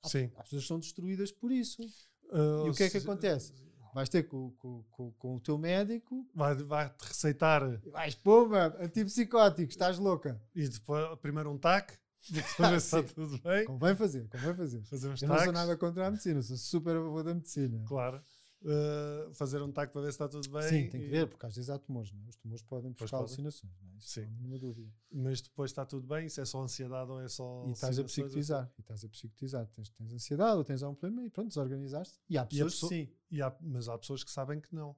Sim. As pessoas são destruídas por isso. Uh, e o que é que acontece? Vais ter com, com, com, com o teu médico. Vai-te vai receitar. Vais, pumba, antipsicótico, estás louca. E depois, primeiro um TAC, ver se está tudo bem. Convém fazer, convém fazer. fazer Eu não sou nada contra a medicina, sou super a favor da medicina. Claro uh, fazer um taco para ver se está tudo bem. Sim, tem que ver, porque às vezes há tumores, não é? Os tumores podem provocar alucinações, não é? Isso Sim. não há nenhuma dúvida. Mas depois está tudo bem, isso é só ansiedade ou é só. E estás a psicotizar, e estás a psicotizar. Tens, tens ansiedade ou tens algum problema e pronto, desorganizaste. E há pessoas e pessoa, que sim. E há, mas há pessoas que sabem que não.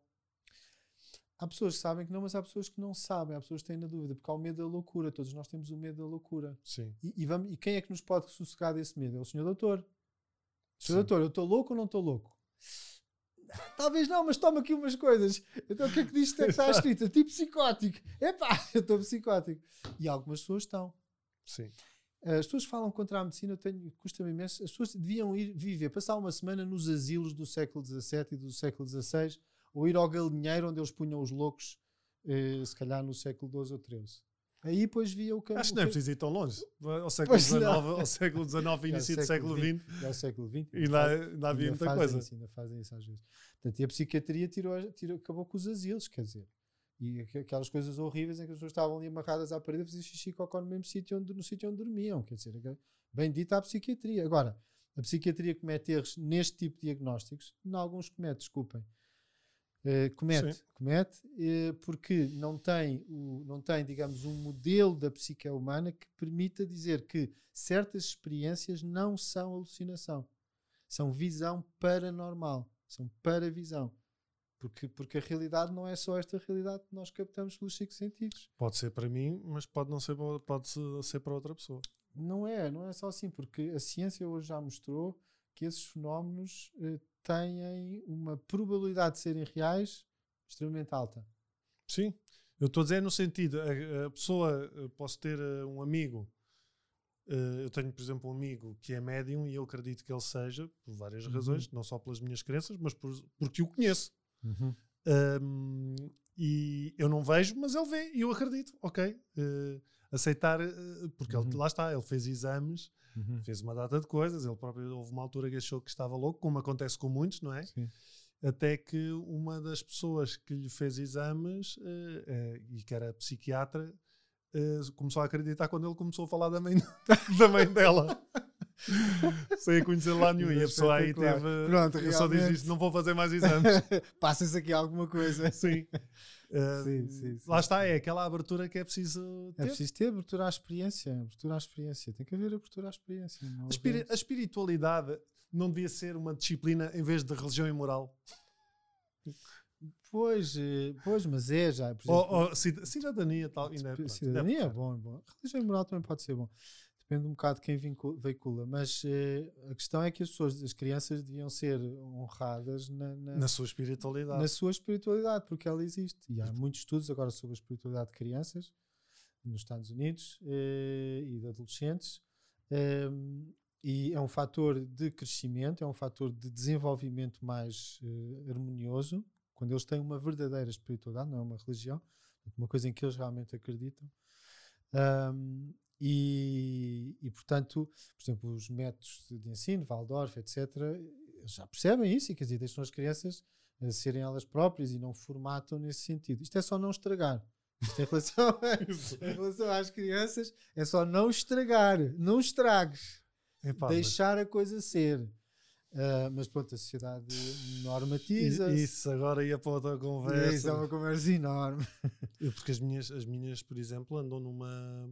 Há pessoas que sabem que não, mas há pessoas que não sabem, há pessoas que têm na dúvida, porque há o medo da loucura. Todos nós temos o medo da loucura. Sim. E, e, vamos, e quem é que nos pode sossegar desse medo? É o senhor doutor. Senhor doutor, eu estou louco ou não estou louco? Talvez não, mas toma aqui umas coisas. Então o que é que diz que está escrito? Tipo psicótico. Epá, eu estou psicótico. E algumas pessoas estão. Sim. As pessoas falam contra a medicina, custa-me imenso. As pessoas deviam ir viver, passar uma semana nos asilos do século XVII e do século XVI, ou ir ao galinheiro onde eles punham os loucos, eh, se calhar no século XII ou XIII. Aí depois via o caminho. Acho que não é preciso ir tão longe. Ao século XIX, ao século XIX, início do século XX. ao século XX. E lá, lá havia muita coisa. Isso, ainda fazem isso às vezes. Portanto, e a psiquiatria tirou, tirou, acabou com os asilos, quer dizer. E aquelas coisas horríveis em que as pessoas estavam ali amarradas à parede a fazer xixi e cocó no mesmo sítio onde, no sítio onde dormiam. Quer dizer, bendita a psiquiatria. Agora, a psiquiatria comete erros neste tipo de diagnósticos. Em alguns comete, desculpem. Uh, comete, Sim. comete uh, porque não tem, o, não tem, digamos, um modelo da psique humana que permita dizer que certas experiências não são alucinação, são visão paranormal, são paravisão. Porque, porque a realidade não é só esta realidade que nós captamos pelos cinco sentidos. Pode ser para mim, mas pode não ser, pode ser para outra pessoa. Não é, não é só assim, porque a ciência hoje já mostrou que esses fenómenos uh, têm uma probabilidade de serem reais extremamente alta. Sim, eu estou a dizer no sentido, a, a pessoa, posso ter uh, um amigo Uh, eu tenho, por exemplo, um amigo que é médium e eu acredito que ele seja, por várias Uhum. razões, não só pelas minhas crenças, mas por, porque o conheço. Uhum. Um, e eu não vejo, mas ele vê e eu acredito, ok. Uh, aceitar, uh, porque ele, Uhum. lá está, ele fez exames, Uhum. fez uma data de coisas, ele próprio houve uma altura que achou que estava louco, como acontece com muitos, não é? Sim. Até que uma das pessoas que lhe fez exames eh, e que era psiquiatra começou a acreditar quando ele começou a falar da mãe, da mãe dela. Sem conhecer lá nenhum. E a pessoa aí teve. Pronto, eu só diz isto: não vou fazer mais exames. Passa-se aqui alguma coisa. Sim. Eh, Sim, sim, sim. lá está, é aquela abertura que é preciso ter. É preciso ter abertura à experiência. Abertura à experiência. Tem que haver abertura à experiência. A, espiri- a espiritualidade não devia ser uma disciplina em vez de religião e moral. Pois, eh, pois, mas é já. Por Ou, exemplo, ou cida- cidadania tal. Ainda é, Cidadania ainda é bom, é bom. Religião e moral também pode ser bom. Depende um bocado de quem veicula. Mas eh, a questão é que as pessoas, as crianças deviam ser honradas na, na, Na sua espiritualidade. na sua espiritualidade, porque ela existe. E há muitos estudos agora sobre a espiritualidade de crianças nos Estados Unidos eh, e de adolescentes. Ehm, e é um fator de crescimento, é um fator de desenvolvimento mais eh, harmonioso, quando eles têm uma verdadeira espiritualidade, não é uma religião, uma coisa em que eles realmente acreditam. Ahm, e, e, portanto, por exemplo, os métodos de ensino, Waldorf, etc., eles já percebem isso e quer dizer, deixam as crianças a serem elas próprias e não formatam nesse sentido. Isto é só não estragar. Isto em relação, em relação às crianças, é só não estragar, não estragues, Epá, mas deixar a coisa ser. Ah, mas pronto, a sociedade normatiza. i- Isso agora ia para outra conversa. Isso é uma conversa enorme. Porque as minhas, as minhas, por exemplo, andam numa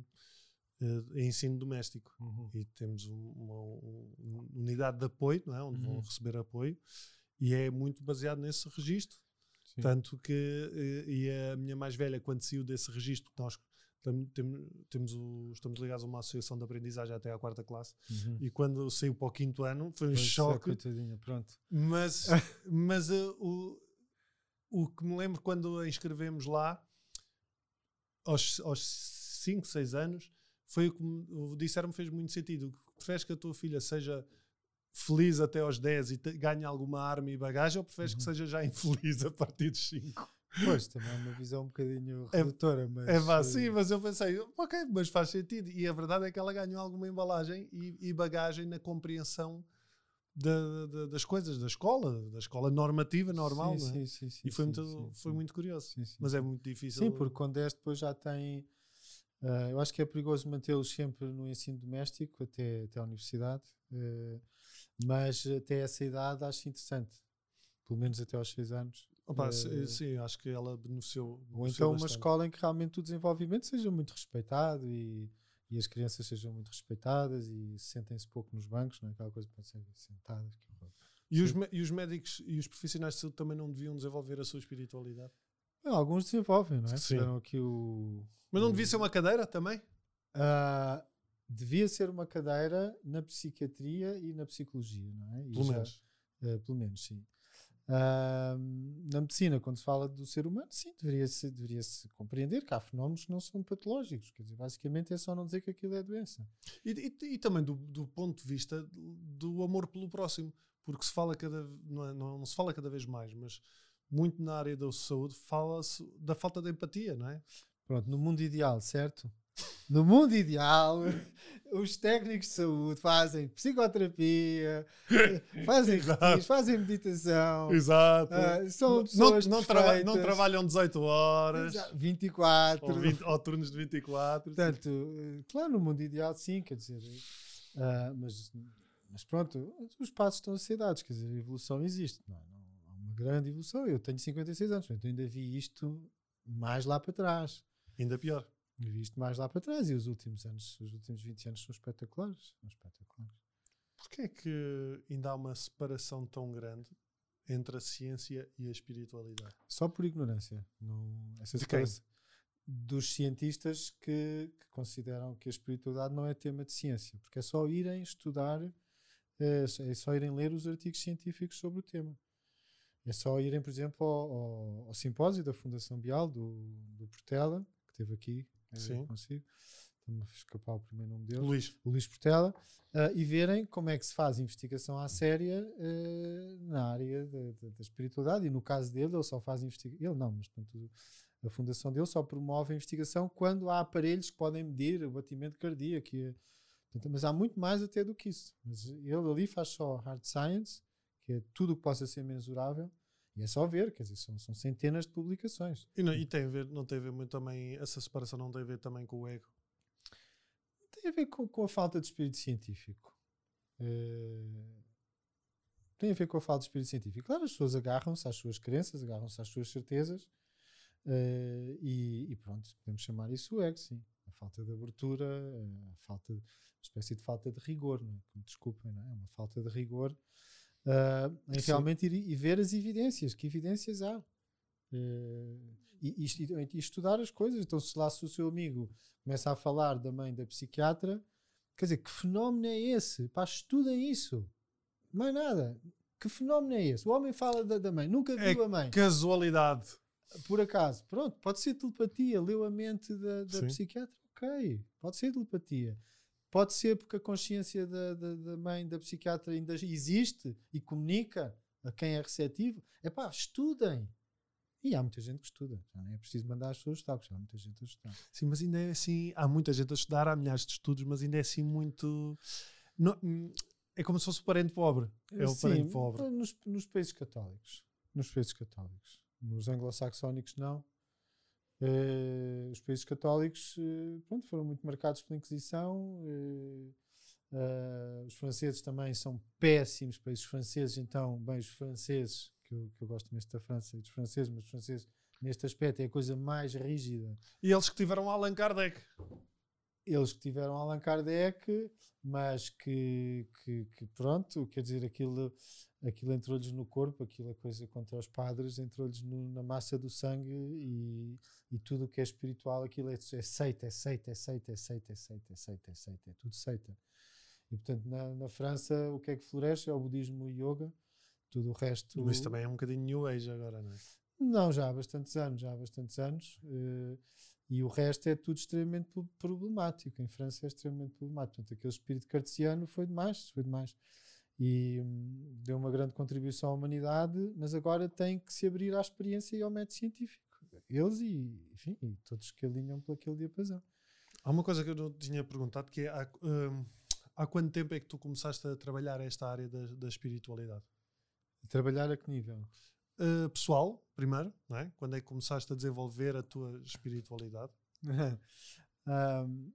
eh, em ensino doméstico e temos um- uma, um- unidade de apoio, não é? onde vão Uhum. receber apoio, e é muito baseado nesse registro. Sim. Tanto que eh, e a minha mais velha, quando saiu desse registro, nós tam- tem- temos o- estamos ligados a uma associação de aprendizagem até à quarta classe, Uhum. e quando saiu para o quinto ano foi um Pois é, choque. coitadinha, pronto. Mas, mas eh, o, o que me lembro quando a inscrevemos lá, aos, aos 5, 6 anos, foi o que o disseram-me fez muito sentido. Preferes que a tua filha seja feliz até aos 10 e te- ganhe alguma arma e bagagem, ou preferes que Uhum. seja já infeliz a partir dos 5? Pois, também é uma visão um bocadinho É- redutora, mas... É vá, eh, sim, mas eu pensei, ok, mas faz sentido. E a verdade é que ela ganhou alguma embalagem e, e bagagem na compreensão da- da- das coisas, da escola, da escola normativa, normal, sim, é? sim, sim, sim, E foi, sim, muito, sim, foi muito curioso. Mas é muito difícil. Sim, porque quando 10 depois já tem. Ah, eu acho que é perigoso mantê-los sempre no ensino doméstico até, até a universidade, eh, mas até essa idade acho interessante, pelo menos até aos 6 anos. Opa, eh, sim, sim, acho que ela beneficiou. Ou beneficiou então uma bastante. escola em que realmente o desenvolvimento seja muito respeitado e, e as crianças sejam muito respeitadas e sentem-se pouco nos bancos, não é? Aquela coisa para serem sentadas. E os, e os médicos e os profissionais de saúde também não deviam desenvolver a sua espiritualidade. Não, alguns desenvolvem, não é? Sim. Aqui o. Mas não devia ser uma cadeira também? Ah, devia ser uma cadeira na psiquiatria e na psicologia, não é? E Pelo já- menos. eh, pelo menos, sim. Ah, na medicina, quando se fala do ser humano, sim, deveria-se deveria -se compreender que há fenómenos que não são patológicos. Quer dizer, basicamente é só não dizer que aquilo é doença. E, e- e também do, do ponto de vista do amor pelo próximo, porque se fala cada não, é- não- não se fala cada vez mais, mas muito na área da saúde fala-se da falta de empatia, não é? Pronto, no mundo ideal, certo? No mundo ideal, os técnicos de saúde fazem psicoterapia, fazem Exato. retiros, fazem meditação, Exato. ah, são não, pessoas não, traba- não perfeitas. trabalham 18 horas Exato, 24. ou, 20 ou turnos de 24. Portanto, eh, claro, no mundo ideal, sim, quer dizer, ah, mas, mas pronto, os passos estão a ser dados, quer dizer, a evolução existe, não, é? Grande evolução. Eu tenho 56 anos, portanto, ainda vi isto mais lá para trás. Ainda pior. Vi isto mais lá para trás e os últimos anos, os últimos 20 anos são espetaculares. São espetaculares. Porquê é que ainda há uma separação tão grande entre a ciência e a espiritualidade? Só por ignorância. Não, essa De quem? Dos cientistas que, que consideram que a espiritualidade não é tema de ciência, porque é só irem estudar, só- é só irem ler os artigos científicos sobre o tema. É só irem, por exemplo, ao, ao- ao simpósio da Fundação Bial, do, do Portela, que esteve aqui eh, Sim. consigo a escapar o primeiro nome dele, Luís. Luís Portela, uh, e verem como é que se faz investigação à séria uh, na área da, da, da, espiritualidade. E no caso dele, ele só faz investigação. Ele não, mas portanto, a fundação dele só promove a investigação quando há aparelhos que podem medir o batimento cardíaco. E, portanto, mas há muito mais até do que isso. Mas ele ali faz só hard science, que é tudo o que possa ser mensurável. E é só ver, quer dizer, são, são centenas de publicações. E, não, e tem a ver, não tem a ver muito também, essa separação não tem a ver também com o ego? Tem a ver com, com a falta de espírito científico. Uh, tem a ver com a falta de espírito científico. Claro, as pessoas agarram-se às suas crenças, agarram-se às suas certezas uh, e, e, pronto, podemos chamar isso o ego, sim. A falta de abertura, a falta, uma espécie de falta de rigor, não é? desculpem, não é? Uma falta de rigor uh, em realmente ir e ver as evidências, que evidências há. Uh, e, e, e, estudar as coisas. Então, se lá se o seu amigo começa a falar da mãe da psiquiatra, quer dizer, que fenómeno é esse? Pá, estudem isso. Mais nada. Que fenómeno é esse? O homem fala da, da mãe, nunca é viu a mãe. Casualidade. Por acaso. Pronto, pode ser telepatia, leu a mente da, da psiquiatra, ok. Pode ser telepatia. Pode ser porque a consciência da, da, da, mãe da psiquiatra ainda existe e comunica a quem é receptivo. É pá, estudem. E há muita gente que estuda. Já nem é preciso mandar as pessoas estudar, porque já há muita gente a estudar. Sim, mas ainda é assim. Há muita gente a estudar, há milhares de estudos, mas ainda é assim muito. Não, é como se fosse o parente pobre. É o Sim, parente pobre. Nos, nos países católicos. Nos países católicos. Nos anglo-saxónicos, não. Uh, os países católicos uh, pronto, foram muito marcados pela Inquisição. Uh, os franceses também são péssimos países franceses, então, bem, os franceses, que eu, que eu gosto mesmo da França e dos franceses, mas os franceses, neste aspecto, é a coisa mais rígida. E eles que tiveram Allan Kardec. Eles que tiveram Allan Kardec, mas que, que, que pronto, quer dizer, aquilo aquilo entrou-lhes no corpo, aquilo a coisa contra os padres, entrou-lhes na massa do sangue e, e tudo o que é espiritual, aquilo é, é seita, é seita, é seita, é seita, é seita, é seita, é seita, é tudo seita. E portanto na, na França o que é que floresce é o budismo e o yoga, tudo o resto... Mas também é um bocadinho New Age agora, não é? Não, já há bastantes anos, já há bastantes anos. Uh, e o resto é tudo extremamente problemático. Em França é extremamente problemático. Portanto, aquele espírito cartesiano foi demais, foi demais e hum, deu uma grande contribuição à humanidade, mas agora tem que se abrir à experiência e ao método científico. Eles e, enfim, e todos que alinham por aquele diapasão. Há uma coisa que eu não tinha perguntado, que é há, hum, há quanto tempo é que tu começaste a trabalhar esta área da, da espiritualidade? Trabalhar a que nível? Uh, pessoal, primeiro, não é? Quando é que começaste a desenvolver a tua espiritualidade? um,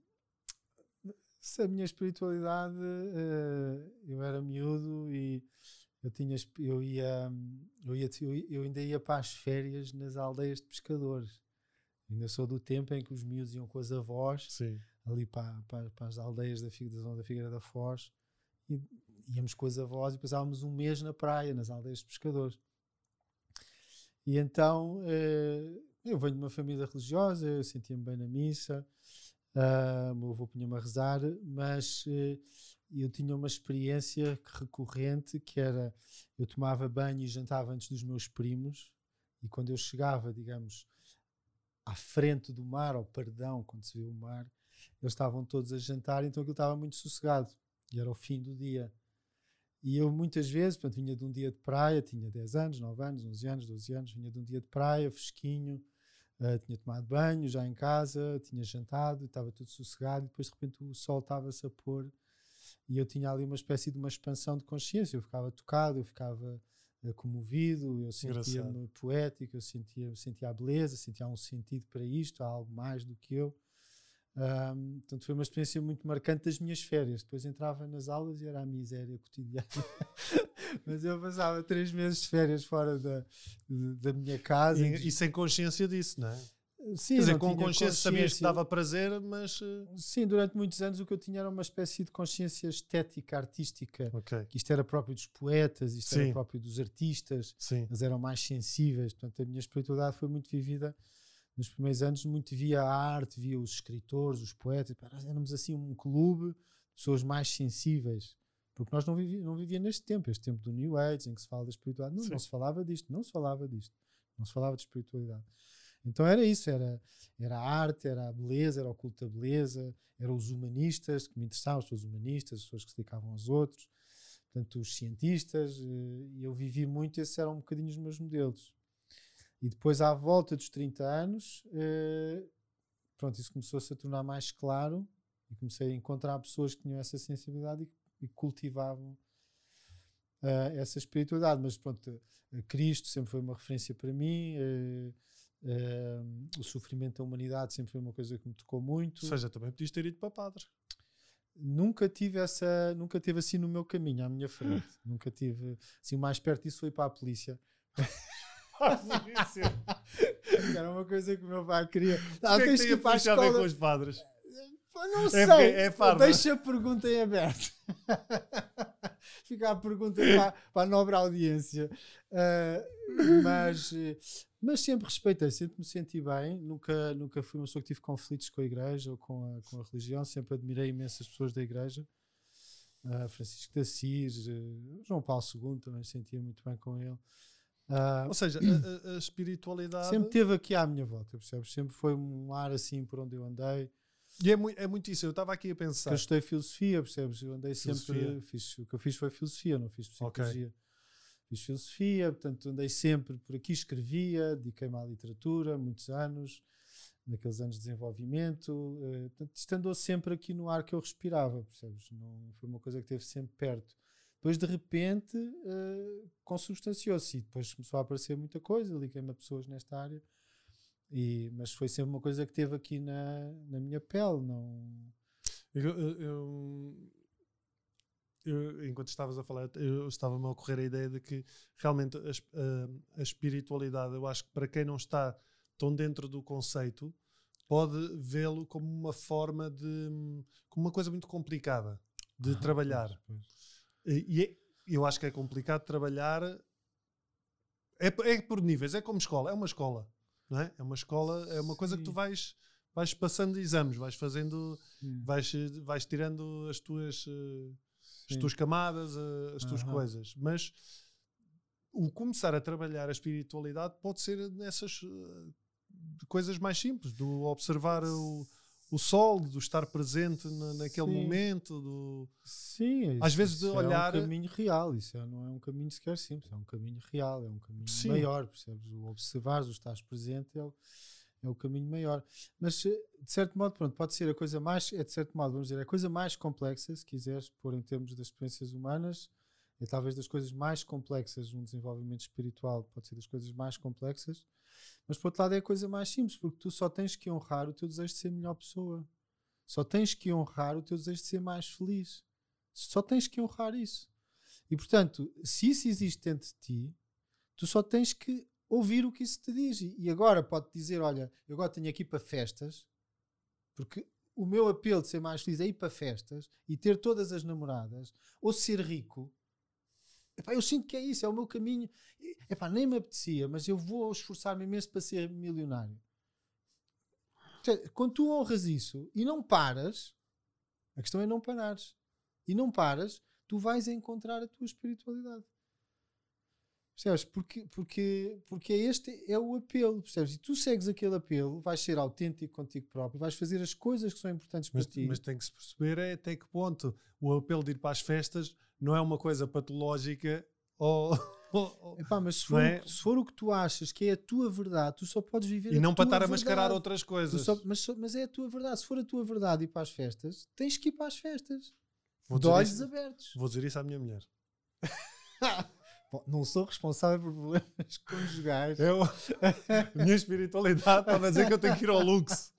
se a minha espiritualidade, uh, eu era miúdo e eu tinha eu ia, eu ia eu ainda ia para as férias nas aldeias de pescadores. Ainda sou do tempo em que os miúdos iam com as avós Sim. ali para, para, para, as aldeias da, da zona da Figueira da Foz e íamos com as avós e passávamos um mês na praia, nas aldeias de pescadores. E então uh, eu venho de uma família religiosa, eu sentia-me bem na missa, Uh, meu avô punha-me a rezar, mas uh, eu tinha uma experiência recorrente que era eu tomava banho e jantava antes dos meus primos e quando eu chegava, digamos, à frente do mar, ao perdão, quando se vê o mar, eles estavam todos a jantar, então aquilo estava muito sossegado e era o fim do dia. E eu muitas vezes, portanto, vinha de um dia de praia, tinha 10 anos, 9 anos, 11 anos, 12 anos, vinha de um dia de praia, fresquinho, Uh, tinha tomado banho já em casa, tinha jantado, estava tudo sossegado, e depois de repente o sol estava-se a pôr e eu tinha ali uma espécie de uma expansão de consciência. Eu ficava tocado, eu ficava uh, comovido, eu sentia-me poético, eu sentia, sentia a beleza, sentia um sentido para isto, há algo mais do que eu. Um, portanto, foi uma experiência muito marcante das minhas férias. Depois entrava nas aulas e era a miséria cotidiana. Mas eu passava três meses de férias fora da, da minha casa. E, e sem consciência disso, não é? Sim, Quer dizer, com consciência, consciência sabias que dava prazer, mas. Eh, Sim, durante muitos anos o que eu tinha era uma espécie de consciência estética, artística. Okay. Que isto era próprio dos poetas, isto Sim. era próprio dos artistas, Sim. eles eram mais sensíveis. Portanto, a minha espiritualidade foi muito vivida nos primeiros anos, muito via a arte, via os escritores, os poetas. Éramos assim um clube de pessoas mais sensíveis. Porque nós não vivíamos não neste tempo, este tempo do New Age, em que se fala da espiritualidade. Não, não se falava disto, não se falava disto. Não se falava de espiritualidade. Então era isso, era, era a arte, era a beleza, era o culto da beleza, eram os humanistas que me interessavam, as pessoas humanistas, as pessoas que se dedicavam aos outros, portanto, os cientistas, eh, e eu vivi muito, esses eram um bocadinho os meus modelos. E depois, à volta dos 30 anos, eh, pronto, isso começou-se a tornar mais claro e comecei a encontrar pessoas que tinham essa sensibilidade e, e cultivavam uh, essa espiritualidade. Mas pronto, Cristo sempre foi uma referência para mim. Uh, o sofrimento da humanidade sempre foi uma coisa que me tocou muito. Ou seja, também podias ter ido para padre. Nunca tive essa, nunca tive assim no meu caminho, à minha frente. nunca tive, assim, o mais perto disso foi para a polícia. Era uma coisa que o meu pai queria. Ah, tens que ir para a escola. com os padres? Não é sei. É, é Deixa a pergunta em aberto. Fica a pergunta para, para a nobre audiência. Uh, mas, mas sempre respeitei, sempre me senti bem. Nunca, nunca fui uma pessoa que tive conflitos com a igreja ou com a, com a religião. Sempre admirei imensas pessoas da igreja. Uh, Francisco de Assis, uh, João Paulo II, também sentia muito bem com ele. Uh, Ou seja, a, a, espiritualidade. Sempre teve aqui à minha volta, percebes? Sempre foi um ar assim por onde eu andei. E é muito, é muito isso, eu estava aqui a pensar. Eu estudei filosofia, percebes? Eu andei filosofia. sempre. Fiz, o que eu fiz foi filosofia, não fiz psicologia. Okay. Fiz filosofia, portanto andei sempre por aqui, escrevia, dediquei-me à literatura, muitos anos, naqueles anos de desenvolvimento. Uh, portanto, isto andou sempre aqui no ar que eu respirava, percebes? Não, foi uma coisa que esteve sempre perto. Depois, de repente, uh, consubstanciou-se e depois começou a aparecer muita coisa. Liguei-me a pessoas nesta área e, mas foi sempre uma coisa que teve aqui na, na minha pele. Não... Eu, eu, eu, enquanto estavas a falar, eu estava-me a ocorrer a ideia de que realmente a, a, a, espiritualidade, eu acho que para quem não está tão dentro do conceito, pode vê-lo como uma forma de. como uma coisa muito complicada de ah, trabalhar. Pois, pois. E é, eu acho que é complicado trabalhar. É, é por níveis, é como escola, é uma escola não é? É uma escola, é uma Sim. coisa que tu vais, vais passando exames, vais fazendo, vais, vais tirando as tuas, eh, as tuas camadas, eh, as tuas uhum. coisas. Mas o começar a trabalhar a espiritualidade pode ser nessas eh, coisas mais simples, do observar o o sol, do estar presente na, naquele Sim. momento, do Sim, isso, às vezes de olhar é um caminho real, isso é, não é um caminho sequer simples, é um caminho real, é um caminho Sim. maior, percebes? O observar, o estar presente é o, é o caminho maior. Mas de certo modo, pronto, pode ser a coisa mais, é de certo modo, vamos dizer, a coisa mais complexa, se quiseres pôr em termos das experiências humanas, é talvez das coisas mais complexas, um desenvolvimento espiritual pode ser das coisas mais complexas mas por outro lado é a coisa mais simples, porque tu só tens que honrar o teu desejo de ser melhor pessoa. Só tens que honrar o teu desejo de ser mais feliz. Só tens que honrar isso. E portanto, se isso existe dentro de ti, tu só tens que ouvir o que isso te diz. E agora pode dizer: Olha, eu agora tenho aqui para festas, porque o meu apelo de ser mais feliz é ir para festas e ter todas as namoradas, ou ser rico, Epá, eu sinto que é isso, é o meu caminho. Epá, nem me apetecia, mas eu vou esforçar-me imenso para ser milionário. Quando tu honras isso e não paras, a questão é não parares. E não paras, tu vais encontrar a tua espiritualidade. Percebes? Porque, porque, porque este é o apelo, percebes? E tu segues aquele apelo, vais ser autêntico contigo próprio, vais fazer as coisas que são importantes mas, para ti. Mas tem que se perceber é até que ponto o apelo de ir para as festas não é uma coisa patológica ou. Epá, mas se for, é? se for, o que tu achas que é a tua verdade, tu só podes viver E não para estar a mascarar outras coisas. Só, mas, mas, é a tua verdade. Se for a tua verdade ir para as festas, tens que ir para as festas. Vou de olhos isso, abertos. Vou dizer isso à minha mulher. Bom, não sou responsável por problemas conjugais. Eu, a minha espiritualidade estava a dizer que eu tenho que ir ao Lux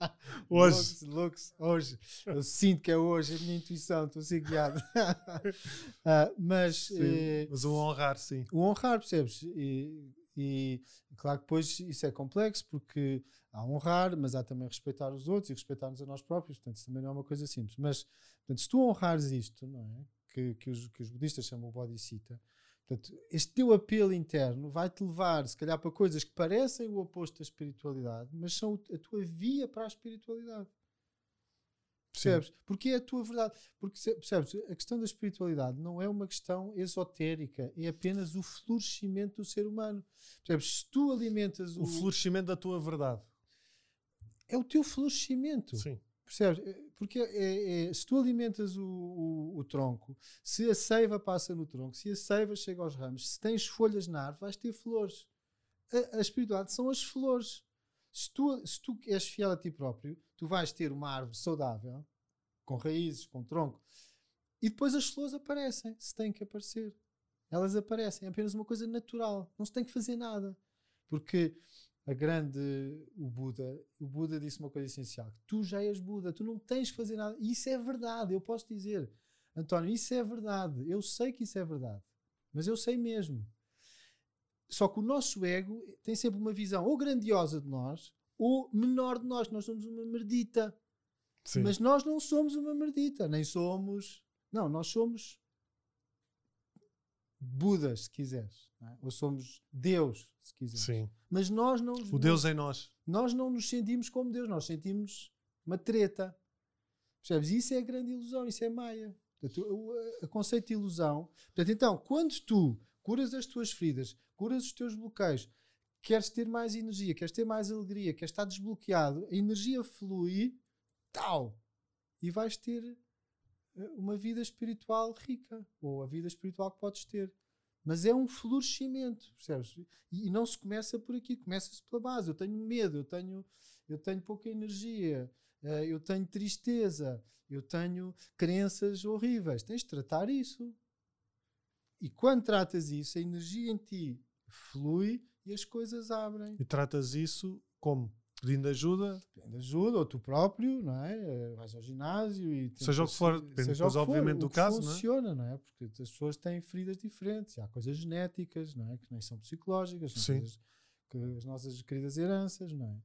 hoje. Lux, Lux, hoje. Eu sinto que é hoje, a minha intuição, estou a ser guiado. uh, mas, sim, eh, mas o honrar, sim. O honrar, percebes? E, e claro que depois isso é complexo porque há honrar, mas há também respeitar os outros e respeitar-nos a nós próprios. Portanto, isso também não é uma coisa simples. Mas, portanto, se tu honrares isto, não é? Que, que, os, que os budistas chamam o bodhisattva, Portanto, este teu apelo interno vai-te levar, se calhar, para coisas que parecem o oposto da espiritualidade, mas são a tua via para a espiritualidade. Percebes? Sim. Porque é a tua verdade. Porque, percebes? A questão da espiritualidade não é uma questão esotérica, é apenas o florescimento do ser humano. Percebes? Se tu alimentas o. O florescimento da tua verdade. é o teu florescimento. Sim. Percebes? É, Porque é- é- se tu alimentas o, o- o tronco, se a seiva passa no tronco, se a seiva chega aos ramos, se tens folhas na árvore, vais ter flores. A, a espiritualidade são as flores. Se tu, se tu és fiel a ti próprio, tu vais ter uma árvore saudável, com raízes, com tronco, e depois as flores aparecem, se têm que aparecer. Elas aparecem, é apenas uma coisa natural, não se tem que fazer nada. Porque a grande, o Buda, o Buda disse uma coisa essencial: que tu já és Buda, tu não tens que fazer nada. E isso é verdade, eu posso dizer, António, isso é verdade. Eu sei que isso é verdade, mas eu sei mesmo. Só que o nosso ego tem sempre uma visão ou grandiosa de nós ou menor de nós. Nós somos uma merdita. Sim. Mas nós não somos uma merdita, nem somos. Não, nós somos Budas, se quiseres. é? Ou somos Deus, se quiseres. Sim. Mas nós não, O Deus em nós. nós não nos sentimos como Deus, nós sentimos uma treta. Percebes? Isso é a grande ilusão, isso é maia. Portanto, o, o- conceito de ilusão. Portanto, então, quando tu curas as tuas feridas, curas os teus bloqueios, queres ter mais energia, queres ter mais alegria, queres estar desbloqueado, a energia flui, tal, e vais ter uma vida espiritual rica, ou a vida espiritual que podes ter. Mas é um florescimento, percebes? E, e não se começa por aqui, começa-se pela base. Eu tenho medo, eu tenho, eu tenho pouca energia, eh, eu tenho tristeza, eu tenho crenças horríveis. Tens de tratar isso. E quando tratas isso, a energia em ti flui e as coisas abrem. E tratas isso como? Pedindo ajuda? Depende de ajuda, ou tu próprio, não é? Eh, Vais ao ginásio e Seja o que for, depende seja depois, o que for, obviamente, o do caso, não é? funciona, não é? Porque as pessoas têm feridas diferentes, há coisas genéticas, não é? Que nem são psicológicas, são Sim. coisas que as nossas queridas heranças, não é?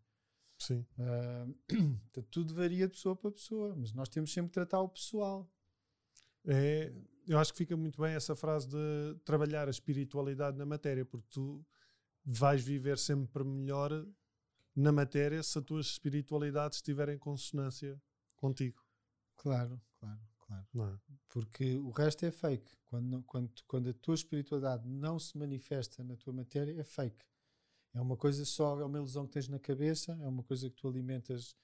Sim. Portanto, tudo varia de pessoa para pessoa, mas nós temos sempre que tratar o pessoal. É, eu acho que fica muito bem essa frase de trabalhar a espiritualidade na matéria, porque tu vais viver sempre melhor na matéria se a tua espiritualidade estiver em consonância contigo. Claro, claro, claro. É? Porque o resto é fake. Quando, quando, quando a tua espiritualidade não se manifesta na tua matéria, é fake. É uma coisa só, é uma ilusão que tens na cabeça, é uma coisa que tu alimentas.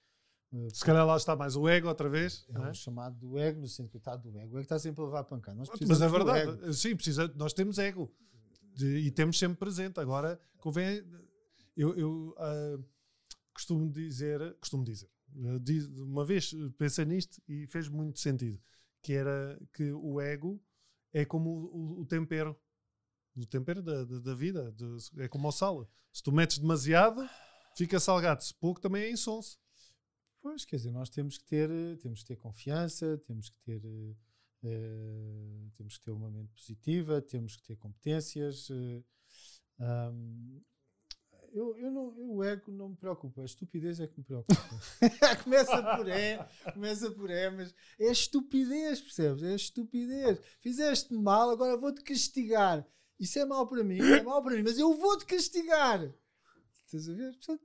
eh, Se calhar lá está mais o ego outra vez. é é? o chamado do ego, no sentido do ego. O ego está sempre a levar pancada. Nós Mas é verdade, ego. sim, precisa, nós temos ego De- e temos sempre presente. Agora, convém. Eu, eu ah, costumo dizer, costumo dizer, eh, uma vez eh, pensei nisto e fez muito sentido, que era que o ego é como o, tempero, o tempero da, da, da vida, de- é como o sal. Se tu metes demasiado, fica salgado. Se pouco, também é insonso. Pois, quer dizer, nós temos que ter, eh, temos que ter confiança, temos que ter, eh, temos que ter uma mente positiva, temos que ter competências. eh, ahm, eu, eu não, eu- o ego não me preocupa, a estupidez é que me preocupa. começa por é, começa por é, mas é estupidez, percebes? É estupidez. Fizeste mal, agora vou-te castigar. Isso é mal para mim, é mal para mim, mas eu vou-te castigar. Estás a ver? Portanto,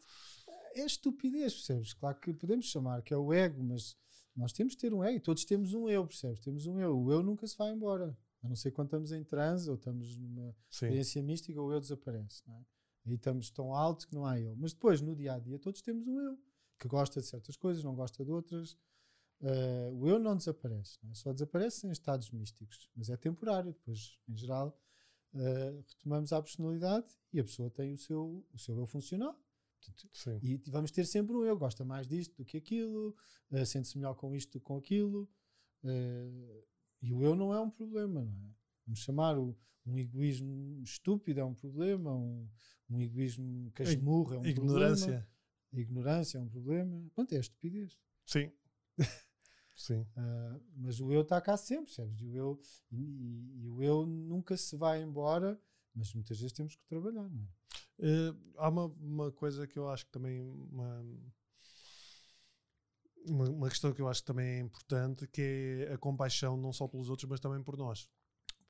é estupidez, percebes? Claro que podemos chamar que é o ego, mas nós temos que ter um ego, e todos temos um eu, percebes? Temos um eu. O eu nunca se vai embora. A não ser quando estamos em transe ou estamos numa Sim. experiência mística, o eu desaparece. Não é? Aí estamos tão alto que não há eu. Mas depois, no dia a dia, todos temos um eu que gosta de certas coisas, não gosta de outras. Eh, o eu não desaparece, não é? só desaparece em estados místicos, mas é temporário. Depois, em geral, eh, retomamos a personalidade e a pessoa tem o seu, o seu eu funcional. Sim. e vamos ter sempre um eu, gosta mais disto do que aquilo, eh, sente-se melhor com isto do que com aquilo. e o eu não é um problema, não é? Vamos chamar o, um egoísmo estúpido é um problema, um, um egoísmo casmurro é um Ignorância. problema. A ignorância é um problema. Pronto, é a estupidez. Sim. Sim. Ah, mas o eu está cá sempre, percebes? E o, eu, e, e- o eu nunca se vai embora, mas muitas vezes temos que trabalhar, não é? Eh, há uma, uma coisa que eu acho que também uma, uma, uma questão que eu acho que também é importante que é a compaixão não só pelos outros mas também por nós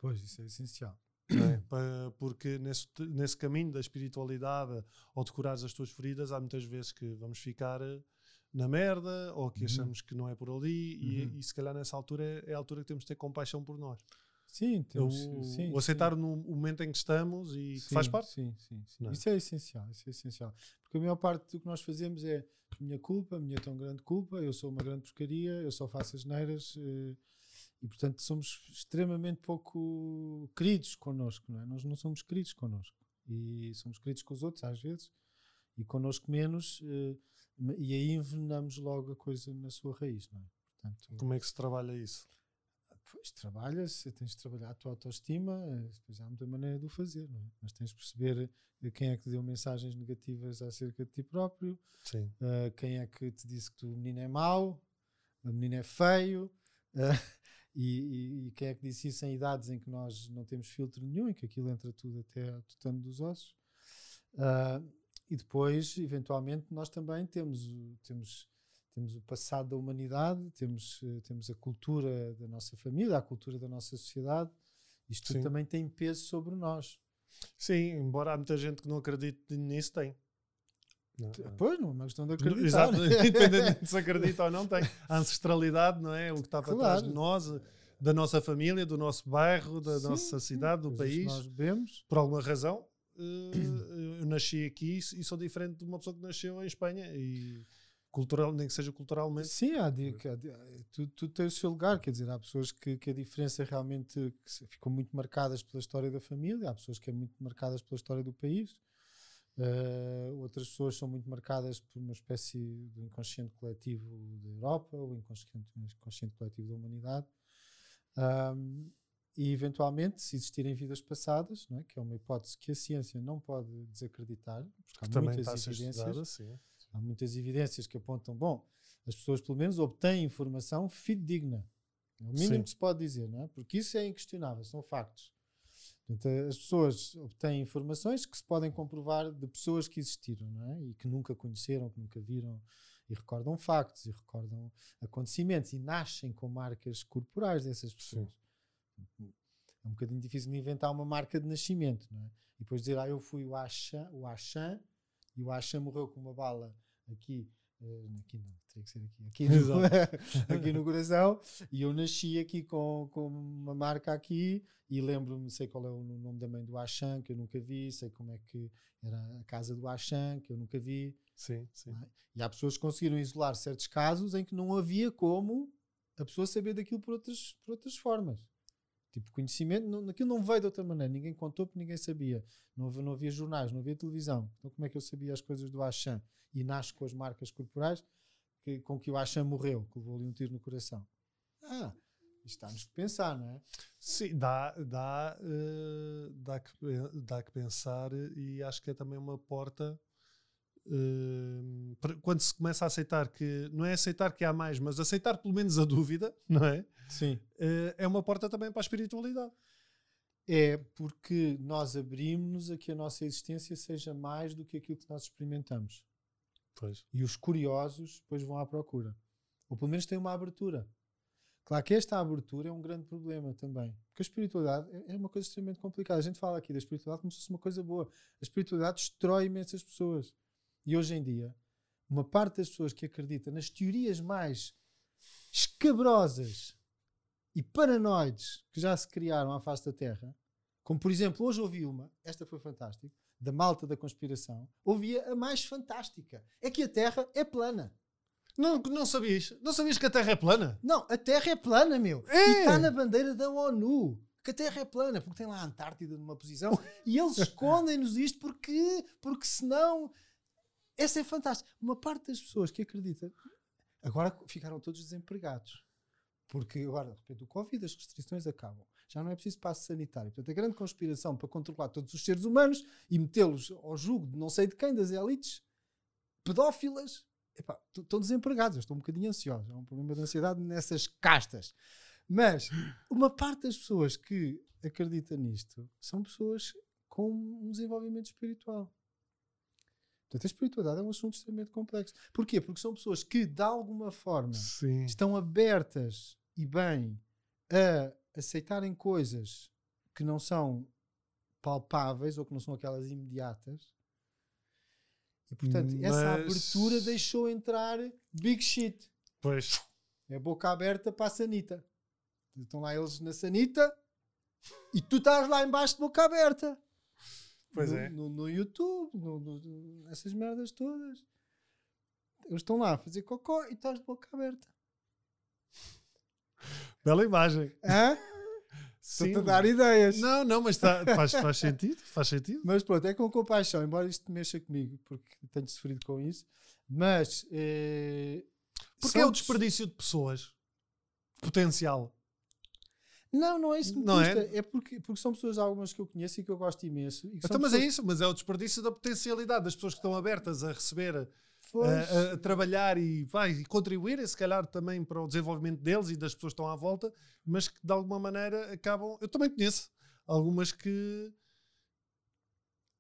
Pois, isso é essencial. é? Pa- porque nesse, nesse caminho da espiritualidade ou de curares as tuas feridas há muitas vezes que vamos ficar eh, na merda ou que Uhum. achamos que não é por ali e, Uhum. e se calhar nessa altura é, é a altura que temos de ter compaixão por nós Sim, temos, o, sim, o aceitar sim. no momento em que estamos e que Sim, faz parte. Sim, sim, sim. É? Isso é essencial, isso é essencial. Porque a maior parte do que nós fazemos é minha culpa, minha tão grande culpa, eu sou uma grande porcaria, eu só faço as neiras eh, e portanto somos extremamente pouco queridos connosco, não é? Nós não somos queridos connosco e somos queridos com os outros às vezes e connosco menos eh, e aí envenenamos logo a coisa na sua raiz, não é? Portanto, Como é que se trabalha isso? Pois trabalha-se, tens de trabalhar a tua autoestima, eh, depois há muita maneira de o fazer, não é? mas tens de perceber eh, quem é que te deu mensagens negativas acerca de ti próprio, eh, quem é que te disse que tu, o menino é mau, o menino é feio, eh, e, e- e quem é que disse isso em idades em que nós não temos filtro nenhum e que aquilo entra tudo até ao tutano dos ossos. Ah, e depois, eventualmente, nós também temos, o- temos, temos o passado da humanidade, temos, eh, temos a cultura da nossa família, a cultura da nossa sociedade. Isto também tem peso sobre nós. Sim, embora há muita gente que não acredite nisso, tem. Não, não. Pois, não é uma questão de Exato, acreditar. independentemente se acredita ou não, tem. A ancestralidade, não é? O que está para trás de Claro. nós, da nossa família, do nosso bairro, da Sim, nossa cidade, do país. Nós bebemos. Por alguma razão, eh, eu nasci aqui e sou diferente de uma pessoa que nasceu em Espanha e cultural, nem que seja culturalmente. Sim, há, que há tudo, tudo tem o seu lugar, quer dizer, há pessoas que, que a diferença realmente ficam muito marcadas pela história da família, há pessoas que é muito marcadas pela história do país, eh, outras pessoas são muito marcadas por uma espécie de inconsciente coletivo da Europa, ou inconsciente, inconsciente coletivo da humanidade. Ahm, e eventualmente, se existirem vidas passadas, é? que é uma hipótese que a ciência não pode desacreditar, porque há também muitas evidências, há muitas evidências que apontam, bom, as pessoas pelo menos obtêm informação fidedigna. É o mínimo Sim. que se pode dizer, não é? Porque isso é inquestionável, são factos. Portanto, as pessoas obtêm informações que se podem comprovar de pessoas que existiram, não é? E que nunca conheceram, que nunca viram, e recordam factos, e recordam acontecimentos, e nascem com marcas corporais dessas pessoas. É um bocadinho difícil de inventar uma marca de nascimento, não é? E depois dizer, ah, eu fui o Achan, o Achan e o Achan morreu com uma bala aqui, aqui não, teria que ser aqui, aqui no, aqui no coração, e eu nasci aqui com, com uma marca aqui, e lembro-me, sei qual é o nome da mãe do Achan, que eu nunca vi, sei como é que era a casa do Achan, que eu nunca vi, Sim, sim. é? E há pessoas que conseguiram isolar certos casos em que não havia como a pessoa saber daquilo por outras, por outras formas. Tipo, conhecimento, não, aquilo não veio de outra maneira. Ninguém contou porque ninguém sabia. Não havia, não havia jornais, não havia televisão. Então, como é que eu sabia as coisas do Achan? E nasce com as marcas corporais que, com que o Achan morreu, que levou ali um tiro no coração. Ah, isto está-nos que pensar, não é? Sim, dá, dá, eh, dá, que, dá que pensar e acho que é também uma porta eh, para- quando se começa a aceitar que não é aceitar que há mais, mas aceitar pelo menos a dúvida, não é? Sim. Eh, é uma porta também para a espiritualidade. É porque nós abrimos-nos a que a nossa existência seja mais do que aquilo que nós experimentamos. Pois. E os curiosos depois vão à procura. Ou pelo menos têm uma abertura. Claro que esta abertura é um grande problema também. Porque a espiritualidade é é uma coisa extremamente complicada. A gente fala aqui da espiritualidade como se fosse uma coisa boa. A espiritualidade destrói imensas pessoas. E hoje em dia, uma parte das pessoas que acredita nas teorias mais escabrosas e paranoides que já se criaram à face da Terra, como por exemplo, hoje ouvi uma, esta foi fantástica, da malta da conspiração, ouvia a mais fantástica. É que a Terra é plana. Não, não sabias? Não sabias que a Terra é plana? Não, a Terra é plana, meu. É. E está na bandeira da ONU. Que a Terra é plana, porque tem lá a Antártida numa posição e eles escondem-nos isto porque, porque senão. Essa é fantástica. Uma parte das pessoas que acreditam agora ficaram todos desempregados. Porque agora, de repente, o Covid, as restrições acabam. Já não é preciso passo sanitário. Portanto, a grande conspiração para controlar todos os seres humanos e metê-los ao jugo de não sei de quem, das elites, pedófilas, estão desempregados. Estou um bocadinho ansioso. Há um problema de ansiedade nessas castas. Mas uma parte das pessoas que acredita nisto são pessoas com um desenvolvimento espiritual. Portanto, a espiritualidade é um assunto extremamente complexo. Porquê? Porque são pessoas que, de alguma forma, Sim. estão abertas e bem a aceitarem coisas que não são palpáveis ou que não são aquelas imediatas. E, portanto, essa Mas- abertura deixou entrar big shit. Pois. É boca aberta para a sanita. Estão lá eles na sanita E tu estás lá embaixo de boca aberta. Pois no, é. No, no YouTube, no, no- essas merdas todas. Eles estão lá a fazer cocó e estás de boca aberta. Bela imagem. Hã? Estou-te a dar ideias. Não, não, mas tá- faz, faz sentido. Faz sentido. Mas pronto, é com compaixão, embora isto mexa comigo, porque tenho sofrido com isso. Mas. eh, Porque é o desperdício de pessoas. Potencial. Não, não é isso que me Não é? custa. É, porque, porque são pessoas algumas que eu conheço e que eu gosto imenso. Então, mas é pessoas- isso, mas é o desperdício da potencialidade das pessoas que estão abertas a receber, a- a trabalhar e, vai, e contribuírem, se calhar, também para o desenvolvimento deles e das pessoas que estão à volta, mas que de alguma maneira acabam. Eu também conheço algumas que.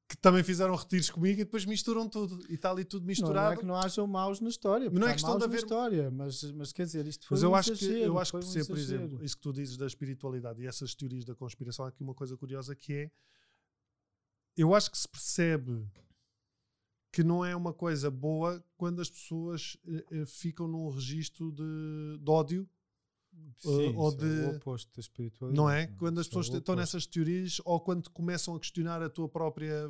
Que também fizeram retiros comigo e depois misturam tudo. E está ali tudo não, misturado. não é que não hajam maus na história. Mas não é questão de haver- história, mas, mas quer dizer, isto foi Mas eu um acho que, eu acho que um percebo, por exagero. exemplo, isso que tu dizes da espiritualidade e essas teorias da conspiração, há aqui uma coisa curiosa que é eu acho que se percebe que não é uma coisa boa quando as pessoas eh, eh, ficam num registro de, de ódio, Sim, ou é de- o oposto da espiritualidade. não é? Quando as é pessoas estão nessas teorias ou quando começam a questionar a tua própria.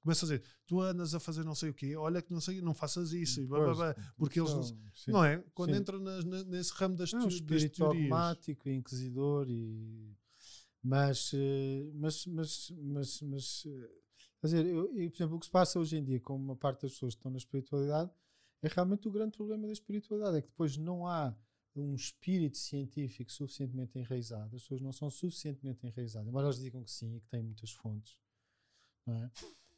Começam a dizer, tu andas a fazer não sei o quê, olha que não sei, não faças isso, e blá, blá, Pois, blá", porque eles não, sim. não é? Quando Sim. entram nas- na- nesse ramo das, É um teo- das teorias. dogmático e inquisidor e mas eh, mas mas mas, mas eh, quer dizer, eu, eu, por exemplo, o que se passa hoje em dia com uma parte das pessoas que estão na espiritualidade é realmente o grande problema da espiritualidade é que depois não há um espírito científico suficientemente enraizado as pessoas não são suficientemente enraizadas embora elas digam que sim e que têm muitas fontes é?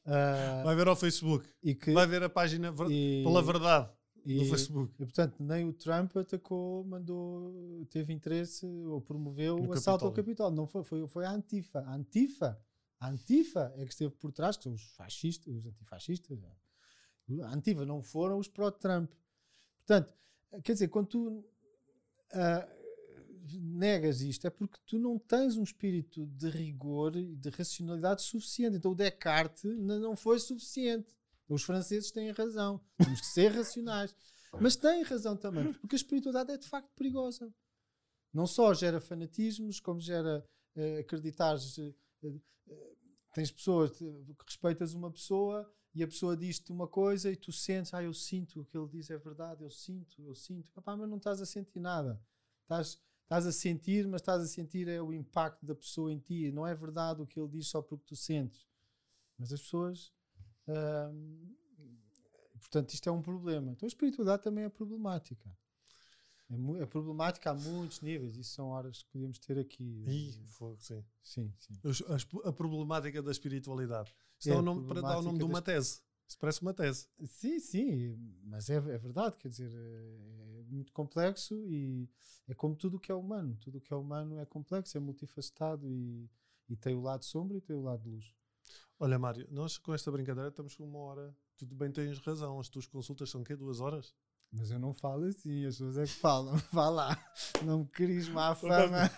Ah, Vai ver ao Facebook, e que vai ver a página e- pela verdade e- do Facebook. e, portanto, nem o Trump atacou, mandou, teve interesse ou promoveu No o assalto ao Capitólio. Capitólio. Não foi, foi, foi a Antifa. A Antifa, a Antifa é que esteve por trás, que são os fascistas, os antifascistas. A Antifa não foram os pró-Trump. Portanto, quer dizer, quando tu ah, negas isto, é porque tu não tens um espírito de rigor e de racionalidade suficiente. Então o Descartes não foi suficiente. Os franceses têm razão. Temos que ser racionais. Mas têm razão também, porque a espiritualidade é de facto perigosa. Não só gera fanatismos, como gera eh, acreditares. eh, eh, tens pessoas que respeitas uma pessoa e a pessoa diz-te uma coisa e tu sentes, ah, eu sinto o que ele diz é verdade, eu sinto, eu sinto. Epá, mas não estás a sentir nada. Estás, estás a sentir, mas estás a sentir é o impacto da pessoa em ti. Não é verdade o que ele diz só porque tu sentes. Mas as pessoas. hum, portanto, isto é um problema. Então a espiritualidade também é problemática. É, é problemática a muitos níveis. Isso são horas que podíamos ter aqui. Ih, fogo, sim. Sim, sim. As- A problemática da espiritualidade. Isto É, é a o nome, para dar o nome de uma tese. Isso parece uma tese. Sim, sim, mas é, é verdade, quer dizer, é, é muito complexo e é como tudo o que é humano. Tudo o que é humano é complexo, é multifacetado e, e tem o lado sombra e tem o lado de luz. Olha, Mário, nós com esta brincadeira estamos com uma hora. Tudo bem, tens razão. As tuas consultas são quê? Duas horas? Mas eu não falo assim, as pessoas é que falam. Vá lá, não me queres má fama.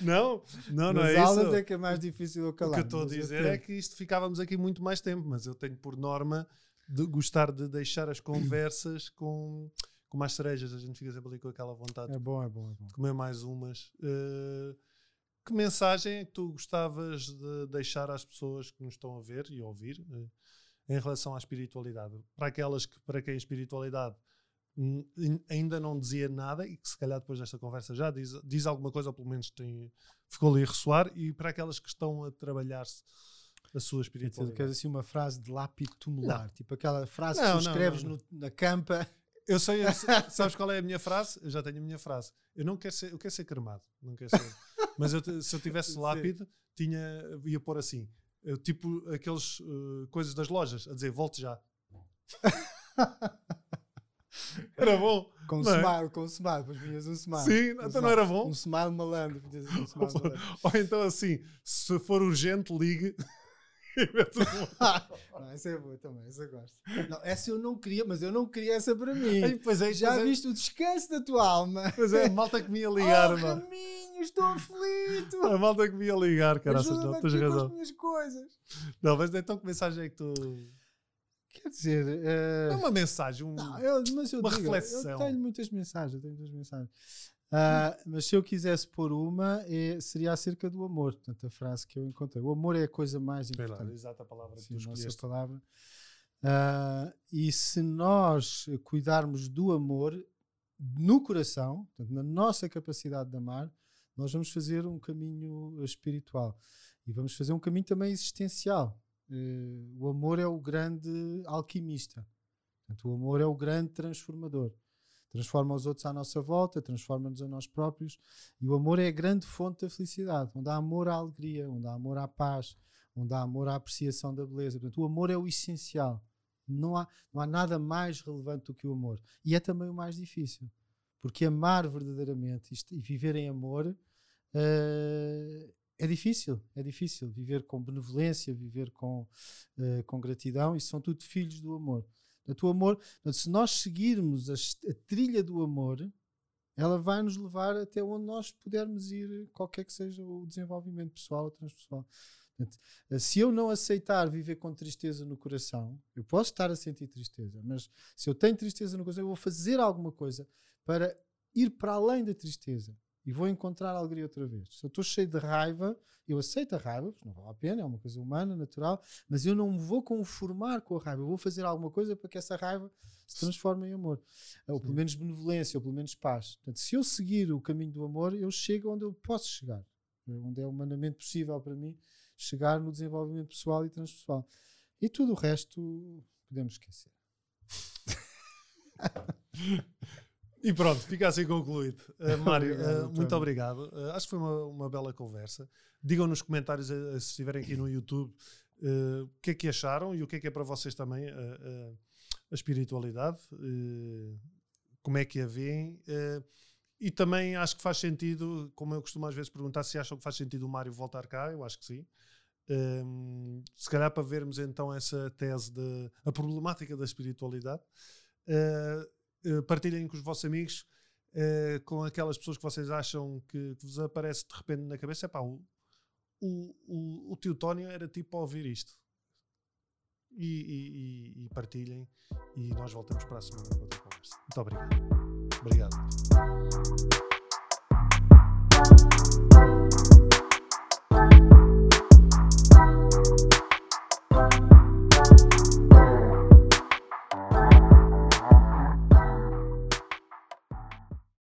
Não, não, não Nas é aulas isso. é que é mais difícil eu O calar. que eu estou a dizer é que isto ficávamos aqui muito mais tempo, mas eu tenho por norma de gostar de deixar as conversas com, com mais cerejas. A gente fica sempre ali com aquela vontade É bom, é bom, é bom. de comer mais umas. Eh, que mensagem é que tu gostavas de deixar às pessoas que nos estão a ver e a ouvir eh, em relação à espiritualidade? Para aquelas que, para quem a espiritualidade ainda não dizia nada e que se calhar depois desta conversa já diz, diz alguma coisa ou pelo menos tem, ficou ali a ressoar e para aquelas que estão a trabalhar-se a sua espiritualidade. queres assim uma frase de lápide tumular, tipo aquela frase Não, que tu não, escreves não, no- na campa. Eu sei, eu sei- sabes qual é a minha frase? Eu já tenho a minha frase. Eu não quero ser, eu quero ser cremado, não quero ser. Mas eu se eu tivesse lápide, tinha, ia pôr assim, eu, tipo aqueles eh, coisas das lojas, a dizer volte já. Era bom. Com um Não é? smile, com um smile, depois vinhas um smile. Sim, Um então não era bom. Um smile malandro. Um smile malandro. Ou então assim, se for urgente, ligue. Não, essa é boa também, essa eu gosto. Não, essa eu não queria, mas eu não queria essa para mim. Ei, pois é, Já pois é, viste o descanso da tua alma? Pois é, a malta que me ia ligar, oh, mano. Raminho, estou aflito. A malta que me ia ligar, caraças, não, tens com razão. as minhas coisas. Não, mas então que mensagem é que tu. Quer dizer, eh, É uma mensagem, um. Não, eu, mas eu Uma digo, reflexão. Eu tenho muitas mensagens, tenho muitas mensagens. Uh, mas se eu quisesse pôr uma, é, seria acerca do amor. Portanto, a frase que eu encontrei. O amor é a coisa mais importante. Lá, exata palavra Sim, que tu escolheste. palavra. Uh, e se nós cuidarmos do amor no coração, portanto, na nossa capacidade de amar, nós vamos fazer um caminho espiritual. E vamos fazer um caminho também existencial. Uh, o amor é o grande alquimista. Portanto, o amor é o grande transformador transforma os outros à nossa volta, transforma-nos a nós próprios. E o amor é a grande fonte da felicidade, onde há amor à alegria, onde há amor à paz, onde há amor à apreciação da beleza. Portanto, o amor é o essencial. Não há, não há nada mais relevante do que o amor. E é também o mais difícil. Porque amar verdadeiramente e viver em amor uh, é difícil. É difícil. Viver com benevolência, viver com, uh, com gratidão, isso são tudo filhos do amor. Portanto, o amor, portanto, se nós seguirmos a, a, trilha do amor, ela vai nos levar até onde nós pudermos ir, qualquer que seja o desenvolvimento pessoal ou transpessoal. Portanto, se eu não aceitar viver com tristeza no coração, eu posso estar a sentir tristeza, mas se eu tenho tristeza no coração, eu vou fazer alguma coisa para ir para além da tristeza e vou encontrar alegria outra vez. Se eu estou cheio de raiva, eu aceito a raiva, não vale a pena, é uma coisa humana, natural, mas eu não me vou conformar com a raiva, eu vou fazer alguma coisa para que essa raiva se transforme em amor. Ou pelo menos benevolência, ou pelo menos paz. Portanto, se eu seguir o caminho do amor, eu chego onde eu posso chegar, onde é humanamente possível para mim chegar no desenvolvimento pessoal e transpessoal. E tudo o resto podemos esquecer. E pronto, fica assim concluído. Uh, Mário, uh, muito obrigado. Uh, acho que foi uma, uma bela conversa. Digam nos comentários, se estiverem aqui no YouTube, o que é que acharam e o que é que é para vocês também a espiritualidade, como é que a veem. e também acho que faz sentido, como eu costumo às vezes perguntar, se acham que faz sentido o Mário voltar cá, eu acho que sim. Um, se calhar para vermos então essa tese de a problemática da espiritualidade. Uh, partilhem com os vossos amigos, uh, com aquelas pessoas que vocês acham que, que, vos aparece de repente na cabeça. Epá, o, o, o, o tio Tónio era tipo a ouvir isto. E, e, e, partilhem. E nós voltamos para a semana com outra conversa. Muito obrigado. Obrigado.